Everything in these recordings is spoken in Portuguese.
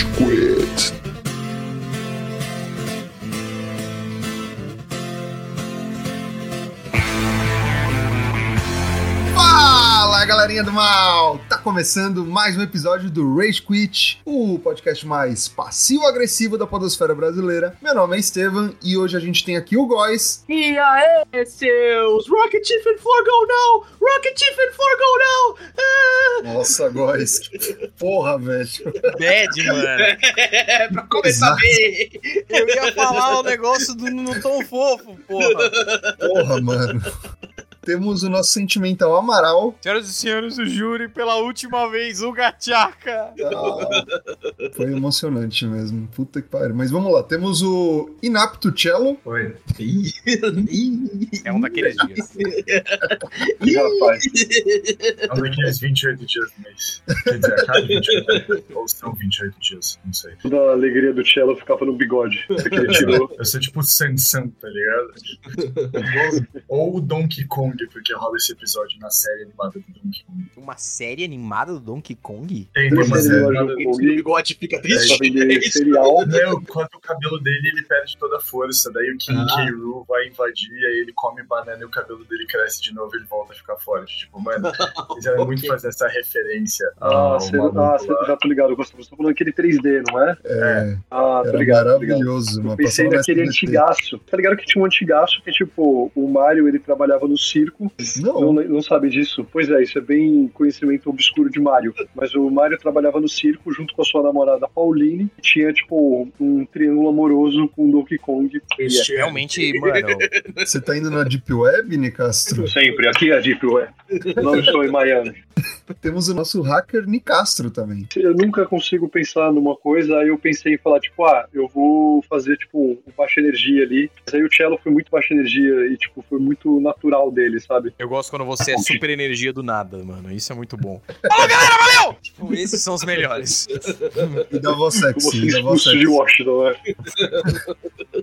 Rage Quit. Galerinha do mal! Tá começando mais um episódio do Rage Quit, o podcast mais passivo-agressivo da podosfera brasileira. Meu nome é Estevam e hoje a gente tem aqui o Góis. E aí, seus Rocket Chief and Forgo não! Rocket Chief and Forgo não! Ah! Nossa, Góis, que porra, velho. Bad, mano. É, pra começar Exato. bem! Eu ia falar o negócio do tom fofo, porra. Porra, mano. Temos o nosso sentimental Amaral. Senhoras e senhores, o júri pela última vez, o Gachaca. Ah, foi emocionante mesmo. Puta que pariu. Mas vamos lá, temos o Inapto Cello. Oi. É um daqueles dias. ih. rapaz. É um daqueles 28 dias do mês. Quer dizer, a cada 28 ou são 28 dias, não sei. Toda a alegria do Cello ficava no bigode. Que ele tirou. Eu sou tipo o Sansan, tá ligado? ou o Donkey Kong, porque rola esse episódio na série animada do Donkey Kong. Uma série animada do Donkey Kong? Tem, tem uma Série série animada do bigode fica Pra triste. É. Meu, quando o cabelo dele ele perde toda a força, daí o King Ah. K. Rool vai invadir, aí ele come banana e o cabelo dele cresce de novo e ele volta a ficar forte. Tipo, mano, eles eram muito fazer essa referência. Ah, ao cê, maluco ah já tô ligado. Você tá falando aquele 3D, não é? É, Ah, tô era ligado. maravilhoso. Eu Mas pensei naquele antigaço. Tá ligado que tinha um antigaço que, tipo, o Mario, ele trabalhava no circo. Não, Não, não sabe disso? Pois é, isso é bem conhecimento obscuro de Mario. Mas o Mario trabalhava no circo junto com a sua namorada Pauline. E tinha, tipo, um triângulo amoroso com o Donkey Kong. Este é Realmente, mano, você tá indo na Deep Web, Nicastro? Sempre, aqui é a Deep Web. Não estou em Miami. Temos o nosso hacker Nicastro também. Eu nunca consigo pensar numa coisa, aí eu pensei em falar, tipo, ah, eu vou fazer, tipo, um baixa energia ali. Mas aí o cello foi muito baixa energia e, tipo, foi muito natural dele, sabe? eu gosto quando você é super energia do nada, mano. Isso é muito bom. Falou, galera, valeu! Tipo, esses são os melhores. E da voz Como sexy. de sexy. Washington, né?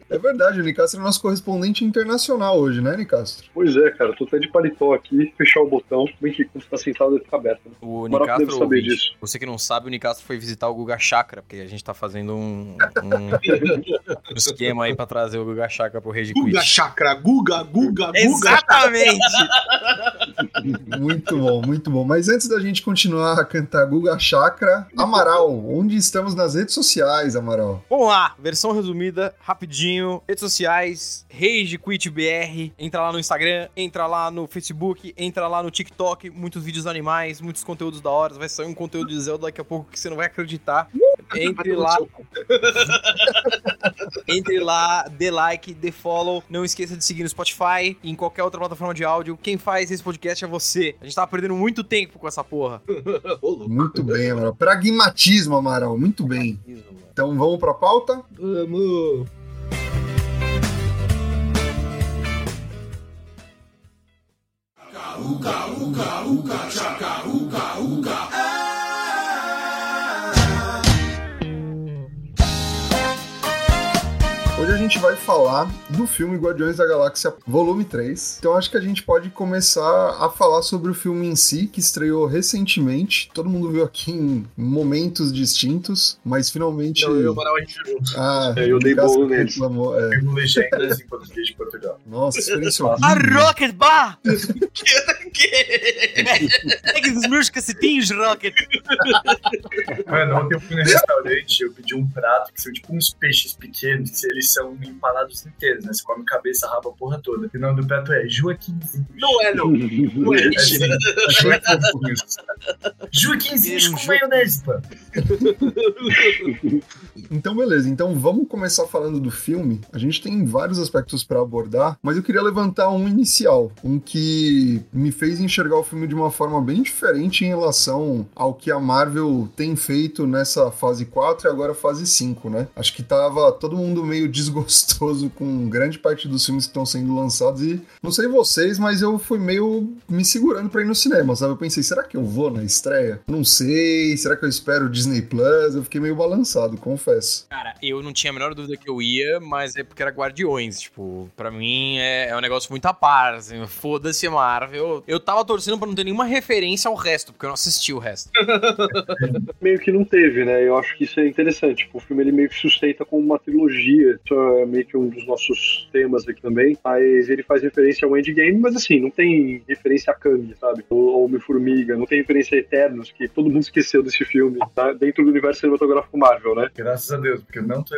É verdade, o Nicastro é nosso correspondente internacional hoje, né, Nicastro? Pois é, cara, tô até de paletó aqui, fechar o botão. Bem que quando você tá sentado, ele fica aberto. Né? O O Maraca deve Nicastro, saber disso. você que não sabe, o Nicastro foi visitar o Guga Chakra, porque a gente tá fazendo um, um- um esquema aí pra trazer o Guga Chakra pro Rage Guga Quit. Chakra, Guga, Guga, Guga. Exatamente! Gente, Muito bom, muito bom. Mas antes da gente continuar a cantar Guga Chakra, Amaral, onde estamos nas redes sociais, Amaral? Vamos lá, versão resumida, rapidinho. Redes sociais, Rage Quit BR. Entra lá no Instagram, entra lá no Facebook, entra lá no TikTok. Muitos vídeos animais, muitos conteúdos da hora. Vai sair um conteúdo de Zelda daqui a pouco que você não vai acreditar. Entre lá, entre lá, dê like, dê follow. Não esqueça de seguir no Spotify e em qualquer outra plataforma de áudio. Quem faz esse podcast é você. A gente tava perdendo muito tempo com essa porra. Muito bem, Amaral. Pragmatismo, Amaral, muito bem. Então vamos pra pauta? Vamos. Hoje a gente vai falar do filme Guardiões da Galáxia Volume 3. Então acho que a gente pode começar a falar sobre o filme em si, que estreou recentemente. Todo mundo viu aqui em momentos distintos, mas finalmente. Não, eu e o a gente viu. Ah, É, eu dei bolo neles. reclamou, é. Com legendas em português de Portugal. Nossa, experiência A horrível. Rocket Bar! Que? Pega os meus cacetinhos, Rocket! Mano, ontem eu fui no restaurante eu pedi um prato que são tipo uns peixes pequenos, que eles são empanados inteiros, né? Você come cabeça, rabo, a porra toda. O nome do prato é Joaquimzinho. Não é, não. Não é. É assim, com maionese, pô. Então, beleza. Então, vamos começar falando do filme. A gente tem vários aspectos para abordar, mas eu queria levantar um inicial, um que me fez enxergar o filme de uma forma bem diferente em relação ao que a Marvel tem feito nessa fase 4 e agora fase 5, né? Acho que tava todo mundo meio desgostoso com grande parte dos filmes que estão sendo lançados e não sei vocês, mas eu fui meio me segurando para ir no cinema, sabe? Eu pensei, será que eu vou na estreia? Não sei, será que eu espero Disney Plus, eu fiquei meio balançado, confesso. Cara, eu não tinha a menor dúvida que eu ia, mas é porque era Guardiões. Tipo, pra mim é, é um negócio muito a par. Assim, Foda-se Marvel. Eu tava torcendo pra não ter nenhuma referência ao resto, porque eu não assisti o resto. meio que não teve, né? Eu acho que isso é interessante. Tipo, o filme ele meio que sustenta como uma trilogia. Isso é meio que um dos nossos temas aqui também. Mas ele faz referência ao Endgame, mas assim, não tem referência a Kang, sabe? Ou Homem-Formiga, não tem referência a Eternos, que todo mundo esqueceu desse filme, tá? Dentro do universo cinematográfico Marvel, né? Graças a Deus, porque eu não tô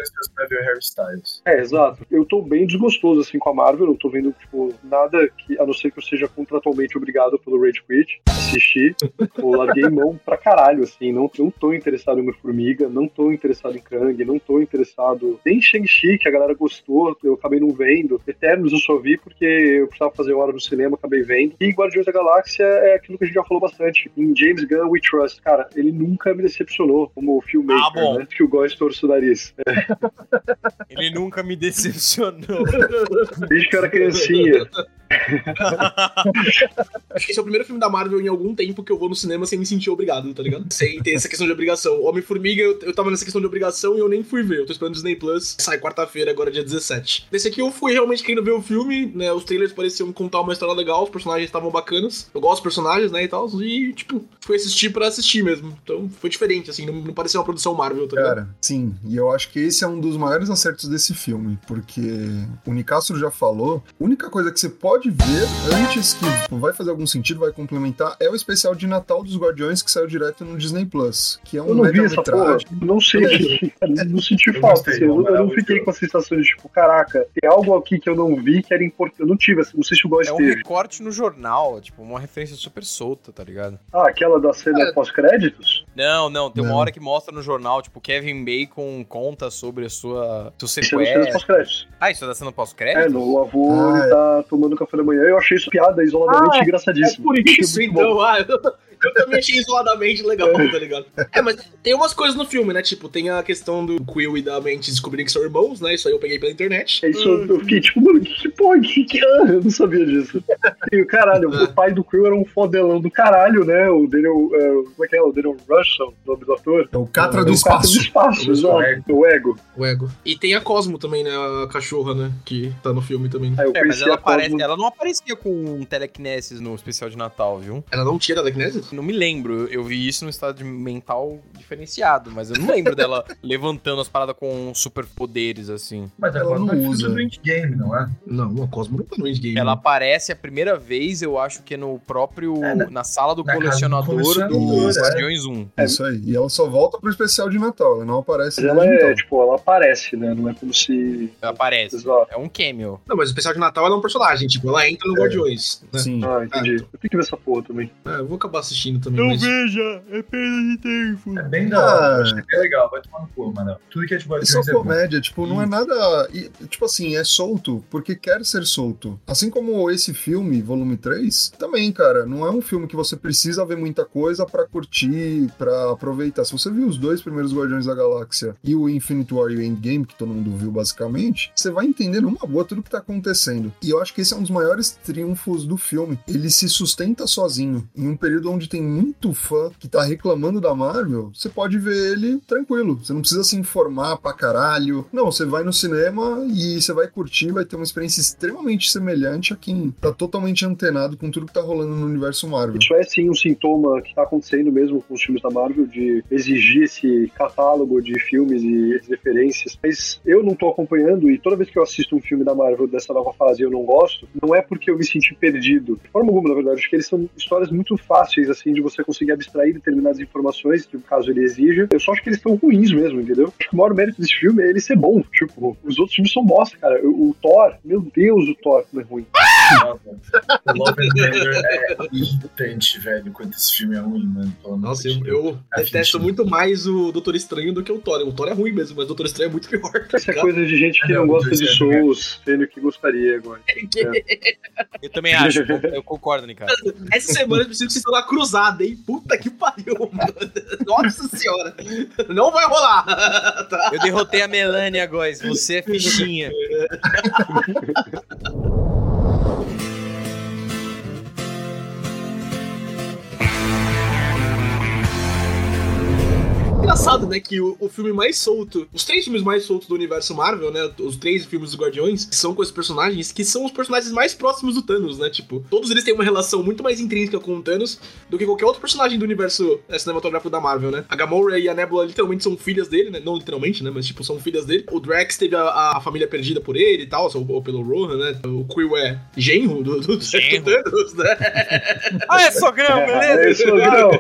ver o Harry Styles. É, exato. Eu tô bem desgostoso, assim, com a Marvel. Não tô vendo, tipo, nada que, a não ser que eu seja contratualmente obrigado pelo Rage Quit, assistir. Eu larguei mão pra caralho, assim. Não, não tô interessado em Homem-Formiga, não tô interessado em Kang, não tô interessado nem em Shang-Chi, que a galera gostou, eu acabei não vendo. Eternos eu só vi porque eu precisava fazer hora no cinema, acabei vendo. E Guardiões da Galáxia é aquilo que a gente já falou bastante. Em James Gunn We Trust. Cara, ele nunca me decepcionou como filmmaker, Ah, bom. né? Que o Góis torce o nariz. É, Ele nunca me decepcionou. desde que eu era criancinha. Acho que esse é o primeiro filme da Marvel em algum tempo que eu vou no cinema sem me sentir obrigado, tá ligado? Sem ter essa questão de obrigação. Homem-Formiga, eu, eu tava nessa questão de obrigação e eu nem fui ver. Eu tô esperando Disney Plus. Sai quarta-feira, agora dia 17. Desse aqui eu fui realmente querendo ver o filme, né? Os trailers pareciam contar uma história legal, os personagens estavam bacanas. Eu gosto dos personagens, né, e tal. E, tipo, fui assistir pra assistir mesmo. Então foi diferente, assim. Não, não parecia uma produção Marvel, tá ligado? Cara, sim, e eu acho que esse é um dos maiores acertos desse filme, porque o Nicastro já falou, a única coisa que você pode ver antes que vai fazer algum sentido, vai complementar, é o especial de Natal dos Guardiões que saiu direto no Disney Plus, que é um Eu não vi essa porra. média-metragem. Não sei. não senti Eu falta. gostei, assim, eu, não- eu não eu fiquei com a sensação de, tipo, caraca, tem algo aqui que eu não vi que era importante. Eu não tive, assim, não sei se o Góis É um teve. recorte no jornal, tipo, uma referência super solta, tá ligado? Ah, aquela da cena É. pós-créditos? Não, não, tem uma Não. hora que mostra no jornal, tipo, Kevin Bacon conta sobre a sua. seu é sequestro. pós-créditos. Ah, isso é da cena É, pós-crédito? no, o avô Ah, ele é. tá tomando café da manhã. Eu achei isso piada isoladamente Ah, É engraçadíssimo. por isso, então. Ah, eu, eu também achei isoladamente legal, tá ligado? É, mas tem umas coisas no filme, né? Tipo, tem a questão do Quill e da Mente descobrirem que são irmãos, né? Isso aí eu peguei pela internet. É isso, eu, eu fiquei tipo, mano, que, que porra, que, que ah, eu não sabia disso. E o caralho, o pai do Quill era um fodelão do caralho, né? O Daniel, é, como é que é? O Daniel Russell, o nome do ator. É o Catra É do o cara Espaço. do espaço, O exato. Ego. O Ego. O Ego. E tem a Cosmo também, né? A cachorra, né? Que tá no filme também. Eu É, mas ela, aparece, ela não aparecia com telekinesis no especial de Natal, viu? Ela não tinha telekinesis? Não me lembro, eu vi isso no estado de mental diferenciado, mas eu não lembro dela levantando as paradas com superpoderes, assim. Mas Ela agora não não usa. usa do endgame, não é? Não, a Cosmo não tá no endgame. Ela aparece a primeira vez, eu acho que é no próprio. É, na- na sala do na colecionador do, colecionador, é. Guardiões 1. Isso aí. E ela só volta pro especial de Natal, ela não aparece Mas ela é, então. tipo, ela aparece, né? Não é como se. Ela aparece. Exato. É um cameo. Não, mas o especial de Natal ela é um personagem, tipo, ela entra no É. Guardiões. Né? Sim. Ah, entendi. Eu tenho que ver essa porra também. É, eu vou acabar assistindo também. mas... veja, é perda de tempo. É bem da hora. Ah. Acho que é bem legal. Vai tomar no cu, mano. Tudo que é É só Guardiões é bom. comédia, tipo, não é nada. e, Tipo assim, é solto porque quer ser solto. Assim como esse filme, volume 3, também, cara, não é um filme que você precisa ver muita coisa pra curtir, pra aproveitar. Se você viu os dois primeiros Guardiões da Galáxia e o Infinite War e o Endgame, que todo mundo viu basicamente, você vai entender numa boa tudo que tá acontecendo. E eu acho que esse é um dos maiores triunfos do filme. Ele se sustenta sozinho. Em um período onde tem muito fã que tá reclamando da Marvel, você pode ver ele tranquilo. Você não precisa se informar pra caralho. Não, você vai no cinema e você vai curtir, vai ter uma experiência extremamente semelhante a quem tá totalmente antenado com tudo que tá rolando no universo Marvel. Isso é sim um sintoma que tá acontecendo mesmo com os filmes da Marvel, de exigir esse catálogo de filmes e referências. Mas eu não tô acompanhando, e toda vez que eu assisto um filme da Marvel dessa nova fase e eu não gosto, não é porque eu me senti perdido. De forma alguma, na verdade, acho que eles são histórias muito fáceis, assim, de você conseguir abstrair determinadas informações, que caso ele exija. Eu só acho que eles estão ruins mesmo, entendeu? Acho que o maior mérito desse filme é ele ser bom. Tipo, os outros filmes são bosta, cara. O, o Thor, meu Deus, o Thor como é ruim. Nossa, o Love and Thunder é irritante, velho, quanto esse filme é ruim, mano. Nossa, eu, eu É detesto muito mais o Doutor Estranho do que o Thor. O Thor é ruim mesmo, mas o Doutor Estranho é muito pior. Tá é ligado? coisa de gente que Não, não gosta de é Souls, sendo que gostaria agora. Eu também acho, eu concordo, Nicara. Essa semana eu preciso que vocês estão na cruzada, hein? Puta que pariu, mano. Nossa senhora. Não vai rolar. Tá? Eu derrotei a Melania, Góis. Você é fichinha. E engraçado, né, que o, o filme mais solto, os três filmes mais soltos do universo Marvel, né, os três filmes dos Guardiões, são com esses personagens que são os personagens mais próximos do Thanos, né, tipo, todos eles têm uma relação muito mais intrínseca com o Thanos do que qualquer outro personagem do universo é, cinematográfico da Marvel, né. A Gamora e a Nebula literalmente são filhas dele, né, não literalmente, né, mas tipo, são filhas dele. O Drax teve a, a família perdida por ele e tal, ou, ou pelo Rohan, né, o Quill é genro do, do, Genro. do Thanos, né. Ah, é sogrão, beleza? É, isso, não.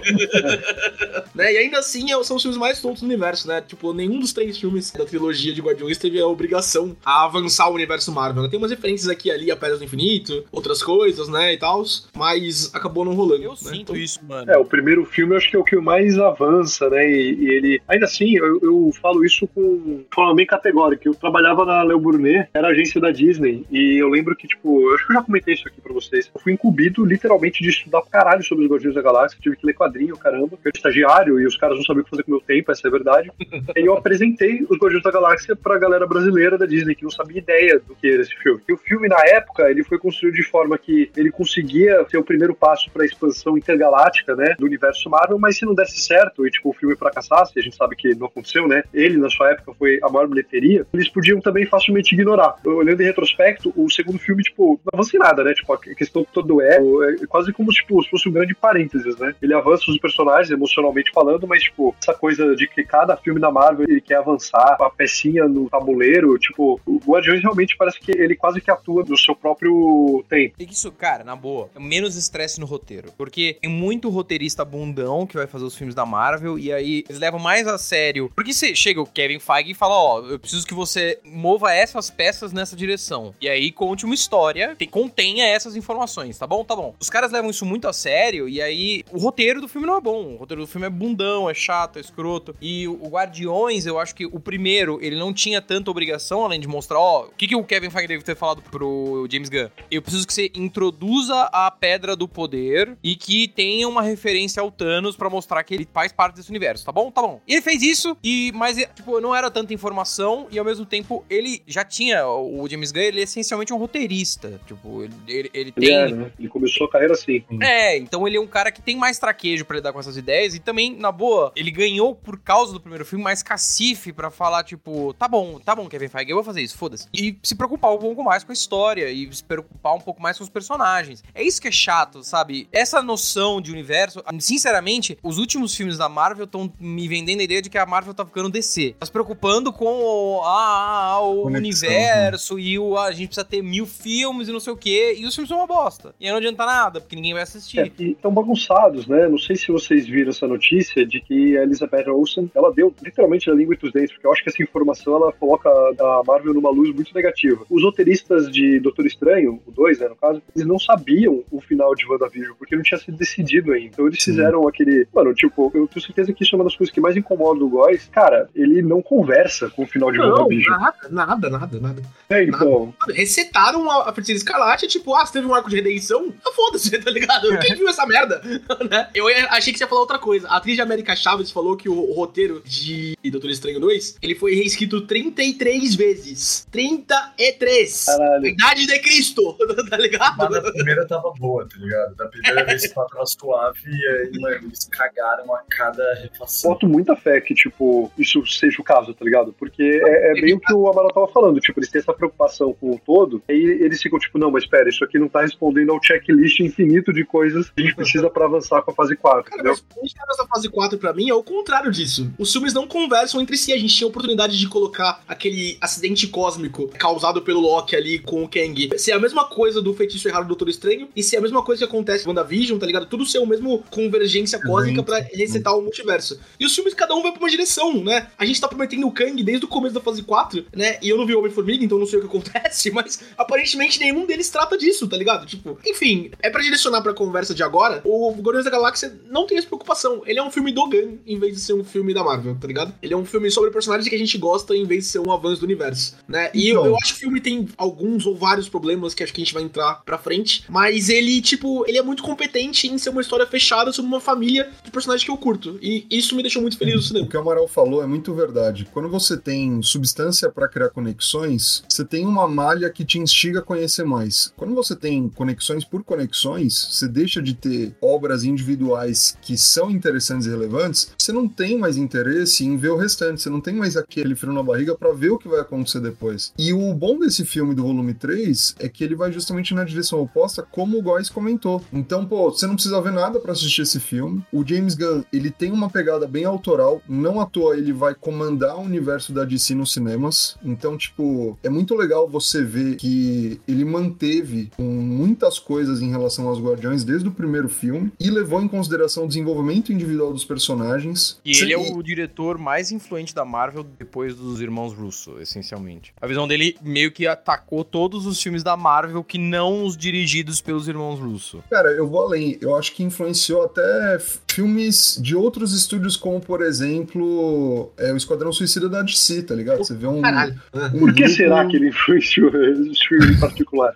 né? E ainda assim é- são os filmes mais soltos do universo, né? Tipo, nenhum dos três filmes da trilogia de Guardiões teve a obrigação a avançar o universo Marvel. Né? Tem umas referências aqui e ali a Pedra do Infinito, outras coisas, né? E tal, mas acabou não rolando. Eu né? sinto Então, isso, mano. É, o primeiro filme eu acho que é o que mais avança, né? E, e ele. Ainda assim, eu, eu falo isso com de forma bem categórica. Eu trabalhava na Leo Brunet, era agência da Disney, e eu lembro que, tipo, eu acho que eu já comentei isso aqui pra vocês. Eu fui incumbido literalmente de estudar pra caralho sobre os Guardiões da Galáxia, tive que ler quadrinho, caramba. Eu era estagiário e os caras não sabiam o que fazer com o meu tempo, essa é a verdade. e eu apresentei os Guardiões da Galáxia pra galera brasileira da Disney, que não sabia ideia do que era esse filme. E o filme, na época, ele foi construído de forma que ele conseguia ser o primeiro passo pra expansão intergaláctica, né, do universo Marvel, mas se não desse certo e, tipo, o filme fracassasse, a gente sabe que não aconteceu, né, ele, na sua época, foi a maior bilheteria, eles podiam também facilmente ignorar. Olhando em retrospecto, o segundo filme, tipo, não avança em nada, né, tipo, a questão todo é, é quase como, tipo, se fosse um grande parênteses, né, ele avança os personagens, emocionalmente falando, mas, tipo, essa coisa de que cada filme da Marvel, ele quer avançar a pecinha no tabuleiro, tipo, o Guardiões realmente parece que ele quase que atua no seu próprio tempo. Isso, cara, na boa, é menos estresse no roteiro. Porque tem muito roteirista bundão que vai fazer os filmes da Marvel e aí eles levam mais a sério. Porque você chega o Kevin Feige e fala: Ó, eu preciso que você mova essas peças nessa direção. E aí conte uma história que contenha essas informações, tá bom? Tá bom. Os caras levam isso muito a sério e aí o roteiro do filme não é bom. O roteiro do filme é bundão, é chato, é escroto. E o Guardiões, eu acho que o primeiro, ele não tinha tanta obrigação, além de mostrar, ó, o que, que o Kevin Feige deve ter falado pro James Gunn? Eu preciso que você introduza a Pedra do Poder e que tenha uma referência ao Thanos pra mostrar que ele faz parte desse universo, tá bom? Tá bom. E ele fez isso, e mas, tipo, não era tanta informação e ao mesmo tempo ele já tinha, o James Gunn, ele é essencialmente um roteirista. Tipo, ele, ele, ele tem... é, né? ele começou a carreira assim. É, então ele é um cara que tem mais traquejo pra lidar com essas ideias e também, na boa, ele ganhou por causa do primeiro filme mais cacife pra falar, tipo, tá bom, tá bom, Kevin Feige, eu vou fazer isso, foda-se. E se preocupar um pouco mais com a história e se preocupar um pouco mais com os personagens. É isso que é chato, sabe? Essa noção de universo, sinceramente, os últimos filmes da Marvel estão me vendendo a ideia de que a Marvel tá ficando DC. Tá se preocupando com o, ah, ah, o Conexão, universo e o, ah, a gente precisa ter mil filmes e não sei o quê. E os filmes são uma bosta. E aí não adianta nada, porque ninguém vai assistir. É, e estão bagunçados, né? Não sei se vocês viram essa notícia de que a Elizabeth Olsen, ela deu literalmente a língua entre os dentes, porque eu acho que essa informação ela coloca a Marvel numa luz muito negativa. Os roteiristas de Doutor Estranho, o 2, né, no caso, eles não sabiam o final de WandaVision, porque não tinha sido decidido ainda. Então eles Sim. fizeram aquele. Mano, tipo, eu tenho certeza que isso é uma das coisas que mais incomoda o Góis. Cara, ele não conversa com o final de Não, WandaVision. nada, nada, nada, nada. É, então. Resetaram a, a Feiticeira Escarlate, tipo, ah, você teve um arco de redenção? Ah, foda-se, tá ligado? Quem viu essa merda? Né? Eu achei que você ia falar outra coisa. A atriz de América Chaves falou que o, o roteiro de Doutor Estranho 2, ele foi reescrito 33 vezes. 33! Caralho. Idade de Cristo, tá ligado? Mas a primeira tava boa, tá ligado? Da primeira vez que tava suave, e aí, mano, eles cagaram a cada refação. boto muita fé que, tipo, isso seja o caso, tá ligado? Porque é, é bem o que o Amaral tava falando, tipo, eles têm essa preocupação com o todo, aí eles ficam, tipo, não, mas espera, isso aqui não tá respondendo ao checklist infinito de coisas que a gente precisa pra avançar com a fase 4, Cara, entendeu? mas o que nessa fase 4 pra mim é o contrário disso. Os filmes não conversam entre si. A gente tinha a oportunidade de colocar aquele acidente cósmico causado pelo Loki ali com o Kang ser a mesma coisa do feitiço errado do Doutor Estranho e ser a mesma coisa que acontece com WandaVision, tá ligado? Tudo ser o mesmo convergência cósmica pra resetar o multiverso. E os filmes, cada um vai pra uma direção, né? A gente tá prometendo o Kang desde o começo da fase 4, né? E eu não vi o Homem-Formiga, então não sei o que acontece, mas aparentemente nenhum deles trata disso, tá ligado? Tipo, enfim, é pra direcionar pra conversa de agora, o Guardiões da Galáxia não tem essa preocupação. Ele é um filme do Gunn, em vez de ser um filme da Marvel, tá ligado? Ele é um filme sobre personagens que a gente gosta, em vez de ser um avanço do universo, né? E eu, Então. eu acho que o filme tem alguns ou vários problemas que acho que a gente vai entrar pra frente, mas ele, tipo, ele é muito competente em ser uma história fechada sobre uma família de personagens que eu curto. E isso me deixou muito feliz no O cinema. que o Amaral falou é muito verdade. Quando você tem substância para criar conexões, você tem uma malha que te instiga a conhecer mais. Quando você tem conexões por conexões, você deixa de ter obras individuais que são interessantes e relevantes, você não tem mais interesse em ver o restante, você não tem mais aquele frio na barriga para ver o que vai acontecer depois. E o bom desse filme do volume 3 é que ele vai justamente na direção oposta, como o Góis comentou. Então, pô, você não precisa ver nada para assistir esse filme. O James Gunn, ele tem uma pegada bem autoral, não à toa ele vai comandar o universo da DC nos cinemas. Então, tipo, é muito legal você ver que ele manteve muitas coisas em relação aos Guardiões desde o primeiro filme e levou em consideração o desenvolvimento individual dos personagens. E ele é o diretor mais influente da Marvel depois dos irmãos Russo, essencialmente. A visão dele meio que atacou todos os filmes da Marvel que não os dirigidos pelos irmãos Russo. Cara, eu vou além. Eu acho que influenciou até filmes de outros estúdios, como por exemplo é, o Esquadrão Suicida da DC, tá ligado? Você vê um. Caralho. um Por que grupo... será que ele influenciou esse filme em particular?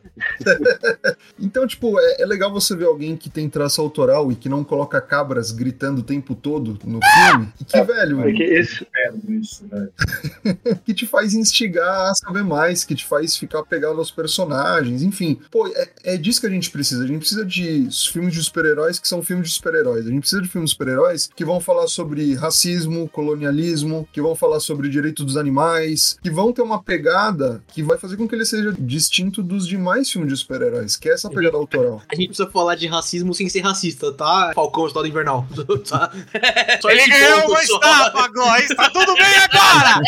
então, tipo, é, é, legal você ver alguém que tem traço autoral e que não coloca cabras gritando o tempo todo no filme. E que, é, velho. É que esse... isso, que te faz instigar a saber mais, que te faz ficar pegado aos personagens, enfim. Pô, é, é disso que a gente precisa. A gente precisa de filmes de super-heróis que são filmes de super-heróis. A gente precisa de filmes super-heróis que vão falar sobre racismo, colonialismo, que vão falar sobre direito dos animais, que vão ter uma pegada que vai fazer com que ele seja distinto dos demais filmes de super-heróis, que é essa pegada autoral. A gente precisa falar de racismo sem ser racista, tá? Falcão, Estado Invernal. tá? Só ele ganhou uma estátua agora, está tudo bem agora!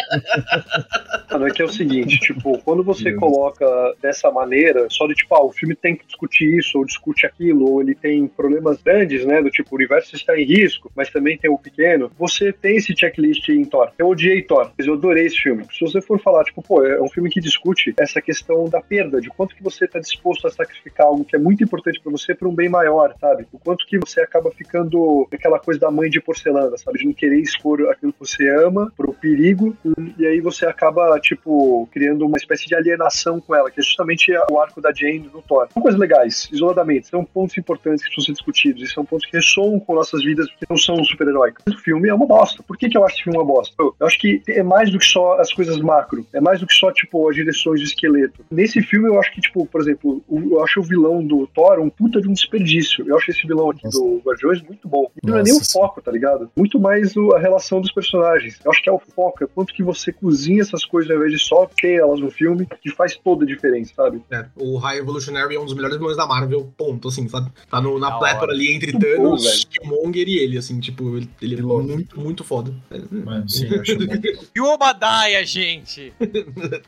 É que é o seguinte, tipo, quando você coloca dessa maneira, só de tipo, ah, o filme tem que discutir isso, ou discute aquilo, ou ele tem problemas grandes, né, do tipo, o universo está em risco, mas também tem o pequeno, você tem esse checklist em Thor. Eu odiei Thor, mas eu adorei esse filme. Se você for falar, tipo, pô, é um filme que discute essa questão da perda, de quanto que você está disposto a sacrificar algo que é muito importante para você para um bem maior, sabe? O quanto que você acaba ficando aquela coisa da mãe de porcelana, sabe? De não querer expor aquilo que você ama pro perigo, e aí você acaba, tipo, criando uma espécie de alienação com ela, que é justamente o arco da Jane no Thor. São coisas legais, isoladamente, são pontos importantes que precisam ser discutidos, e são pontos que ressoam com nossas vidas, porque não são super-heróicos. O filme é uma bosta. Por que, que eu acho esse filme uma bosta? Eu, eu acho que é mais do que só as coisas macro, é mais do que só, tipo, as direções de esqueleto. Nesse filme, eu acho que, tipo, por exemplo, eu acho o vilão do Thor um puta de um desperdício. Eu acho esse vilão aqui Nossa. do Guardiões muito bom. E não é nem o foco, tá ligado? Muito mais o, a relação dos personagens. Eu acho que é o foco, é quanto que você cozinha essas coisas ao invés de só ter elas no filme, que faz toda a diferença, sabe? É, o High Evolutionary é um dos melhores vilões da Marvel, ponto, assim, sabe? Tá no, na plétora ali entre Thanos, E ele, assim, tipo, ele, ele é muito, muito foda. Mano, sim, eu acho E o Obadiah, gente!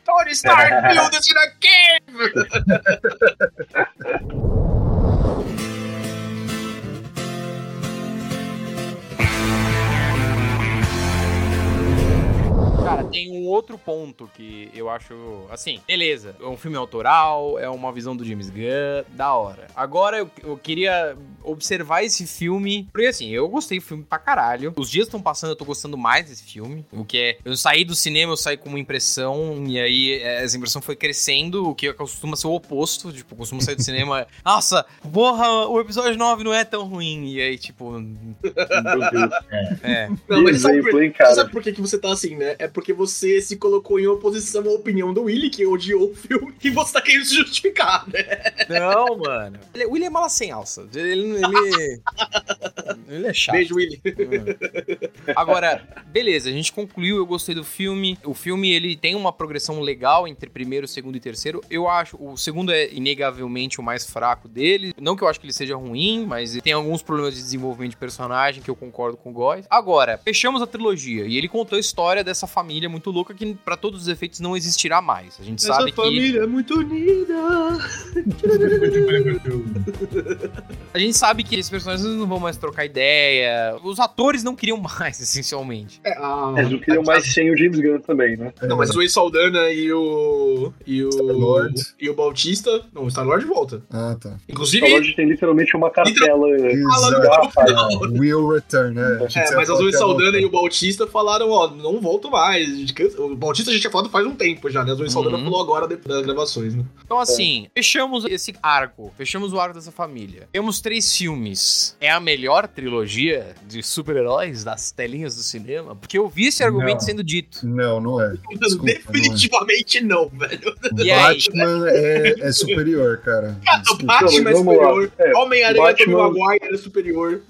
Tony Stark build this in a cave! Cara, tem um outro ponto que eu acho, assim, beleza, é um filme autoral, é uma visão do James Gunn, da hora. Agora eu, eu queria observar esse filme, porque assim, eu gostei do filme pra caralho. Os dias estão passando, eu tô gostando mais desse filme, o que é, eu saí do cinema, eu saí com uma impressão, e aí é, essa impressão foi crescendo, o que costuma ser o oposto, tipo, eu costumo sair do cinema, nossa, porra, o episódio 9 não é tão ruim, e aí, tipo... Meu Deus. É. é. Não, mas sabe por, sabe por que, que você tá assim, né? É porque você se colocou em oposição à opinião do Willy, que odiou o filme, e você tá querendo se justificar, né? Não, mano. Ele, o Willy é mala sem alça. Ele, ele, ele é chato. Beijo, Willy. Agora, beleza, a gente concluiu, eu gostei do filme. O filme, ele tem uma progressão legal entre primeiro, segundo e terceiro. Eu acho, o segundo é inegavelmente o mais fraco dele. Não que eu acho que ele seja ruim, mas tem alguns problemas de desenvolvimento de personagem que eu concordo com o Góis. Agora, fechamos a trilogia e ele contou a história dessa família família muito louca que, para todos os efeitos, não existirá mais. A gente Essa sabe que. Essa família é muito unida. a gente sabe que esses personagens não vão mais trocar ideia. Os atores não queriam mais, essencialmente. É, ah, Eles não queriam mais sem o James Gunn também, né? Não, mas o Saldana e o. E o. Star-Lord. E o Bautista. Não, o Star-Lord volta. Ah, tá. Inclusive. O Star-Lord tem literalmente uma cartela. Will Return, né? É, mas a Zoe Saldana e o Bautista falaram, ó, não volto mais. Câncer. O Bautista a gente tinha falado faz um tempo já, né? A Zoe Saldana Uhum. falou agora depois das gravações, né? Então, assim, fechamos esse arco. Fechamos o arco dessa família. Temos três filmes. É a melhor trilogia de super-heróis das telinhas do cinema? Porque eu vi esse argumento Não. sendo dito. Não, não é. Desculpa, Definitivamente não, velho. não é. E? Batman é, é superior, cara. Cara, o. Batman é superior. É, Homem-Aranha Batman- Maguire é superior.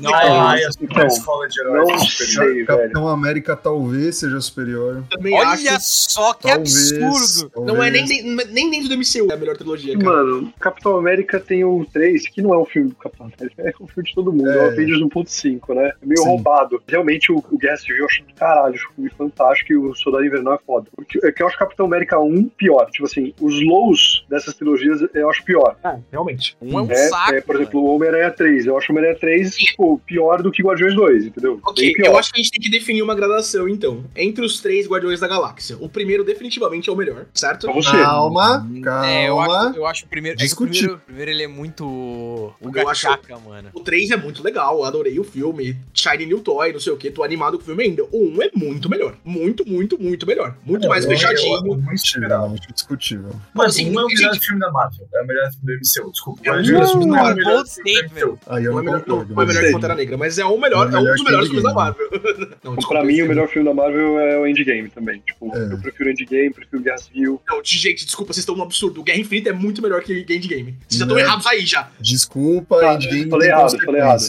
Não, Ah, é a então, escola de heróis Não superior. sei, velho. Capitão América talvez seja superior. Também olha acho. só que Talvez, absurdo! Não é nem, talvez. nem, dentro do MCU é a melhor trilogia, cara. Mano, Capitão América tem o 3, que não é um filme do Capitão América, é um filme de todo mundo, é, É. o Avengers 1.5, né? É meio Sim. roubado. Realmente, o, o Guerra Civil eu acho do caralho, acho um filme fantástico e o Soldado Invernal é foda. Porque, é que eu acho Capitão América 1 pior. Tipo assim, os lows dessas trilogias eu acho pior. Ah, realmente. Um é um É, saco. é, por mano. exemplo, o Homem-Aranha 3. Eu acho o Homem-Aranha 3, tipo, pior do que Guardiões 2, entendeu? Ok, Bem pior. eu acho que a gente tem que definir uma gradação, então. Entre os três Guardiões da Galáxia. O primeiro, definitivamente, é o melhor, certo? Pra você. Calma, calma. É, eu acho, eu acho o primeiro. É que o Discutir. primeiro, primeiro ele é muito. O gachaca, mano. O 3 é muito legal, adorei o filme. Shiny New Toy, não sei o que, tô animado com o filme ainda. O 1 é muito melhor. Muito, muito, muito melhor. Muito mais Eu- eu- fechadinho. eu- Muito Discutível, esperado. acho discutível. Mas Assim, um é o melhor gente- filme da Marvel. É o melhor filme do MCU. Desculpa. É dos não é o melhor filme do. MCU. Aí eu Não não, é melhor, não, não é melhor que Pantera Negra, mas é o melhor, É é, um melhor dos melhores filmes da. Marvel. Não, Pra mim, o melhor filme da Marvel é o Endgame também. Tipo, É. eu prefiro Endgame, prefiro Guerra Civil. Não, gente, desculpa, vocês estão no absurdo. O Guerra Infinita é muito melhor que Endgame. Vocês já estão errados aí já. Desculpa, Tá, Endgame falei errado, falei errado.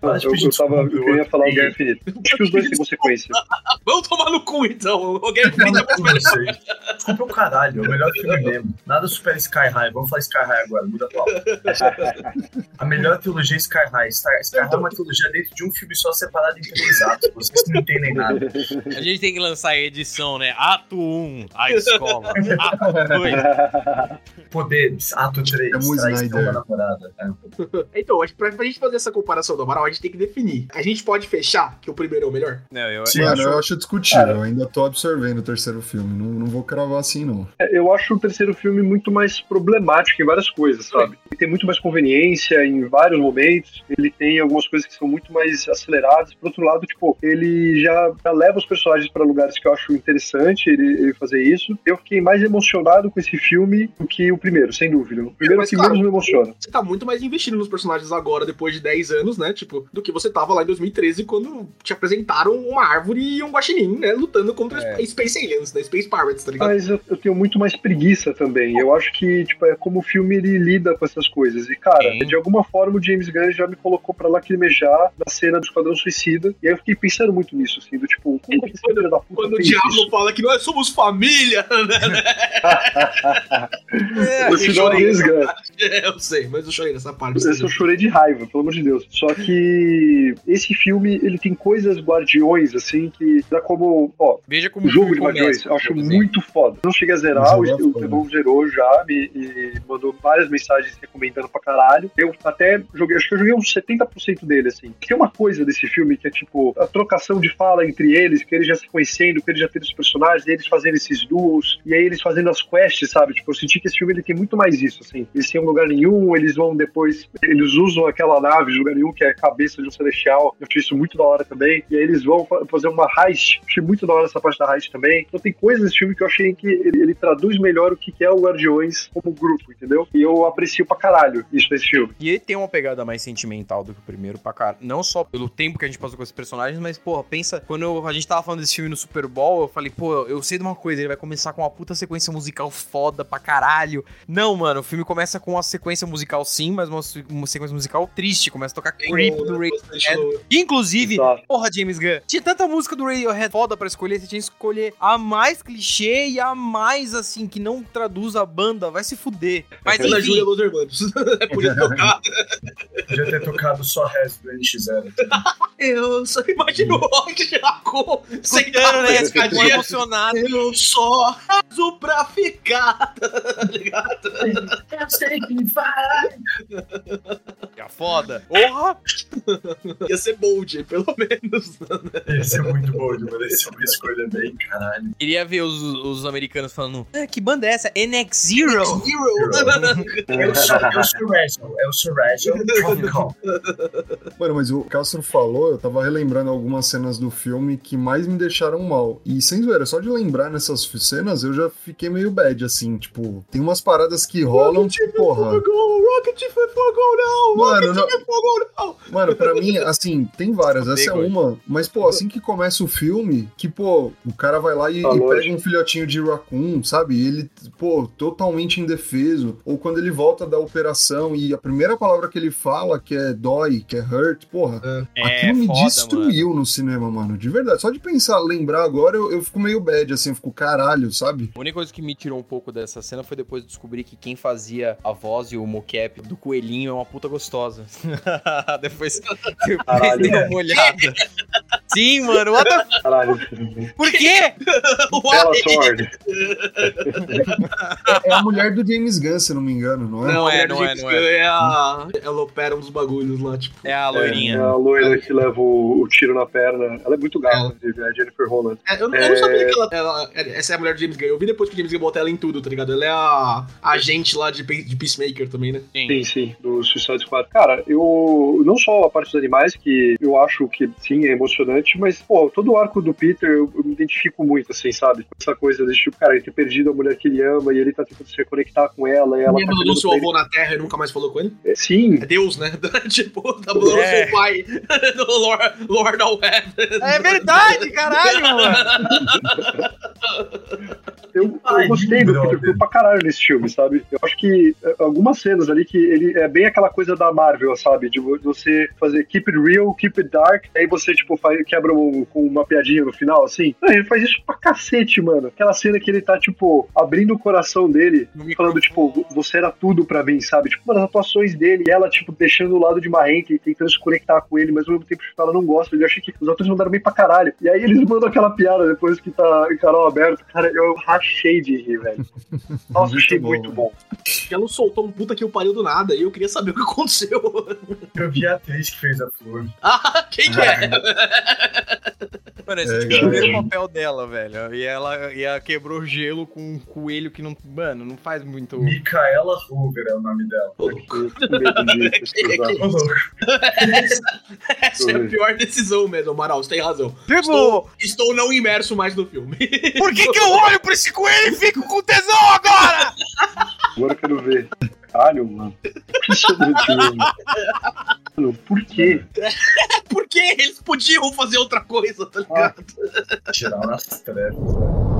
Consequência. Eu, eu, tava, eu queria falar o Guerra Infinita. Acho que os dois têm consequência. Vamos tomar no cu, então. O Guerra Infinita é muito melhor. Desculpa o caralho, é o melhor filme mesmo. Nada supera Sky High. Vamos falar Sky High agora, muda a palavra. A melhor trilogia é Sky High. Sky Sky High é uma trilogia dentro de um filme só separado em três atos. Vocês não entendem nada. A gente tem que lançar a edição, né? Ato 1, a escola. Ato 2. Poderes, ato 3, É muito traição da namorada. É. Então, acho que pra, pra gente fazer essa comparação do Amaral, a gente tem que definir. A gente pode fechar que o primeiro é o melhor? Não, eu, Sim, eu acho- eu acho discutível. Cara. Eu ainda tô absorvendo o terceiro filme. Não, não vou cravar assim, não. É, Eu acho o terceiro filme muito mais problemático em várias coisas, sabe? Ele tem muito mais conveniência em vários momentos, ele tem algumas coisas que são muito mais aceleradas. Por outro lado, tipo, ele já, já leva os personagens para lugares que eu acho interessante ele, ele fazer isso. Eu fiquei mais emocionado com esse filme do que o primeiro, sem dúvida. O primeiro é Mas, que claro, menos me emociona. Você tá muito mais investido nos personagens agora, depois de 10 anos, né? Tipo, do que você tava lá em 2013, quando te apresentaram uma árvore e um guaxinim, né? Lutando contra É. Space Aliens, né? Space Pirates, tá ligado? Mas eu, eu tenho muito mais preguiça também. Eu acho que, tipo, é como o filme ele lida com essas coisas. E, cara, Sim. de alguma forma o James Gunn já me colocou pra lacrimejar na cena do Esquadrão Suicida. E aí eu fiquei pensando muito nisso, assim, do tipo, como que esse filho da puta Quando o diabo isso? fala que nós somos família, né? É, Esse não é chorei. Gunn. eu sei, mas eu chorei nessa parte. Esse eu chorei de raiva, pelo amor de Deus. Só que esse filme, ele tem coisas guardiões, assim, que dá como, ó, Veja como o jogo de Guardiões, começa, eu acho muito foda. Não cheguei a zerar, O o, jogo é zerou já, me, e mandou várias mensagens recomendando pra caralho. Eu até joguei, acho que eu joguei uns 70% dele, assim. Tem uma coisa desse filme que é tipo a trocação de fala entre eles, que eles já se conhecendo, que eles já tendo os personagens, eles fazendo esses duos, e aí eles fazendo as quests, sabe? Tipo, eu senti que esse filme ele tem muito mais isso, assim. Eles têm um lugar nenhum, eles vão depois, eles usam aquela nave de lugar nenhum, que é a cabeça de um celestial. Eu achei isso muito da hora também. E aí eles vão fa- fazer uma heist. Achei muito da hora essa parte da heist também. Então tem coisas nesse filme que eu achei que ele, ele traduz melhor o que é o Guardiões como grupo, entendeu? E eu aprecio pra caralho isso nesse filme. E ele tem uma pegada mais sentimental do que o primeiro pra cá. Não só pelo tempo que a gente passou com esses personagens, mas, porra, pensa, quando eu- a gente tava falando desse filme no Super Bowl, eu falei, pô, eu sei de uma coisa, ele vai começar com uma puta sequência musical foda pra caralho. Não, mano, o filme começa com uma sequência musical sim, mas uma, uma sequência musical triste. Começa a tocar Creep do Radiohead. Inclusive, Exato. porra, James Gunn, tinha tanta música do Radiohead foda pra escolher, você tinha que escolher a mais clichê e a mais, assim, que não traduz a banda, vai se fuder. Mas Ana Júlia enfim, Los Hermanos. Podia tocar. Podia ter tocado só Res do NX0. Eu só imagino o Rock Jaco escutando, né, sentado esse cara escadinha. emocionado. Eu só raso pra ficar, tá ligado? É foda. Porra! Ia ser bold, pelo menos. Esse é muito bom, mano. Esse é uma escolha bem, caralho. Queria ver os, os americanos falando: ah, que banda é essa? NX Zero! É o Sur- é o Surreal. É o Surreal Tropical. Mano, mas o Castro falou, eu tava relembrando algumas cenas do filme que mais me deixaram mal. E sem zoeira, só de lembrar nessas cenas eu já fiquei meio bad, assim. Tipo, tem umas paradas que rolam que, porra. Rocket foi fogo, não! Mano, Rocket não- foi fogo, não! Mano, pra mim, assim, tem várias. Essa é uma. Mas, pô, assim que começa o filme, que, pô, o cara vai lá e, e pega um filhotinho de raccoon, sabe? E ele, pô, totalmente indefeso. Ou quando ele volta da operação e a primeira palavra que ele fala, que é dói, que é hurt, porra. Aquilo me É foda, destruiu no cinema, mano. De verdade. Só de pensar, lembrar agora, eu, eu fico meio bad, assim, eu fico caralho, sabe? A única coisa que me tirou um pouco dessa cena foi depois de descobrir que quem fazia a voz e o mocap do coelhinho é uma puta gostosa. depois, Caralho. dei uma olhada. Sim, mano, what the... Caralho. Por quê? Bella Thorne. É a mulher do James Gunn, se não me engano, não é? Não a é, não é, James não é. é a... Ela opera uns bagulhos lá, tipo... É a É loirinha. a loira que leva o, o tiro na perna. Ela é muito gata, inclusive, é a Jennifer Holland. É, eu, eu não sabia que ela, ela- Essa é a mulher do James Gunn. Eu vi depois que o James Gunn botou ela em tudo, tá ligado? Ela é a, agente lá de, de Peacemaker também, né? Sim, sim, do Suicide Squad. Cara, eu. Não só a parte dos animais, que eu acho que sim, é emocionante, mas, pô, todo o arco do Peter eu, eu me identifico muito, assim, sabe? Essa coisa de, tipo, cara, ele ter perdido a mulher que ele ama e ele tá tentando se reconectar com ela e ela. Ele tá seu avô na Terra e nunca mais falou com ele. É, Sim, É Deus, né? tipo, abandonou É. seu pai no Lord, Lord of Heaven. É verdade, caralho, mano. eu, Ai, eu gostei do. Peter Quill pra caralho nesse filme, sabe? Eu acho que é, algumas cenas ali que ele é bem aquela coisa da Marvel, sabe? De vo- você fazer keep it real, keep it dark, aí você, tipo, faz, quebra um- com uma piadinha no final, assim. Não, ele faz isso pra cacete, mano. Aquela cena que ele tá, tipo, abrindo o coração dele, falando, tipo, você era tudo pra mim, sabe? Tipo, mano, as atuações dele, e ela, tipo, deixando o lado de Marrente e tentando se conectar com ele, mas ao mesmo tempo tipo, ela não gosta. Eu achei que os atores mandaram bem pra caralho. E aí eles mandam aquela piada depois que tá em canal aberto. Cara, eu rachei de rir, velho. Nossa, Muito achei bom, muito bom. Ela soltou um puta que o pariu do nada e eu queria saber o que aconteceu. Eu vi a atriz que fez a flor. ah, quem que é? Mano, esse É, é, tipo, o primeiro papel dela, velho. E ela, e ela quebrou gelo com um coelho que não. Mano, não faz muito. Micaela Hoover é o nome dela. Louco. Essa é a pior decisão mesmo, Amaral, você tem razão. Tipo, Estou, estou não imerso mais no filme. por que, que eu olho pra esse coelho e fico com tesão agora? Agora eu quero ver. Caralho, mano. Que sobretudo. Mano, por quê? Porque eles podiam fazer outra coisa, tá ligado? Geral nas trevas.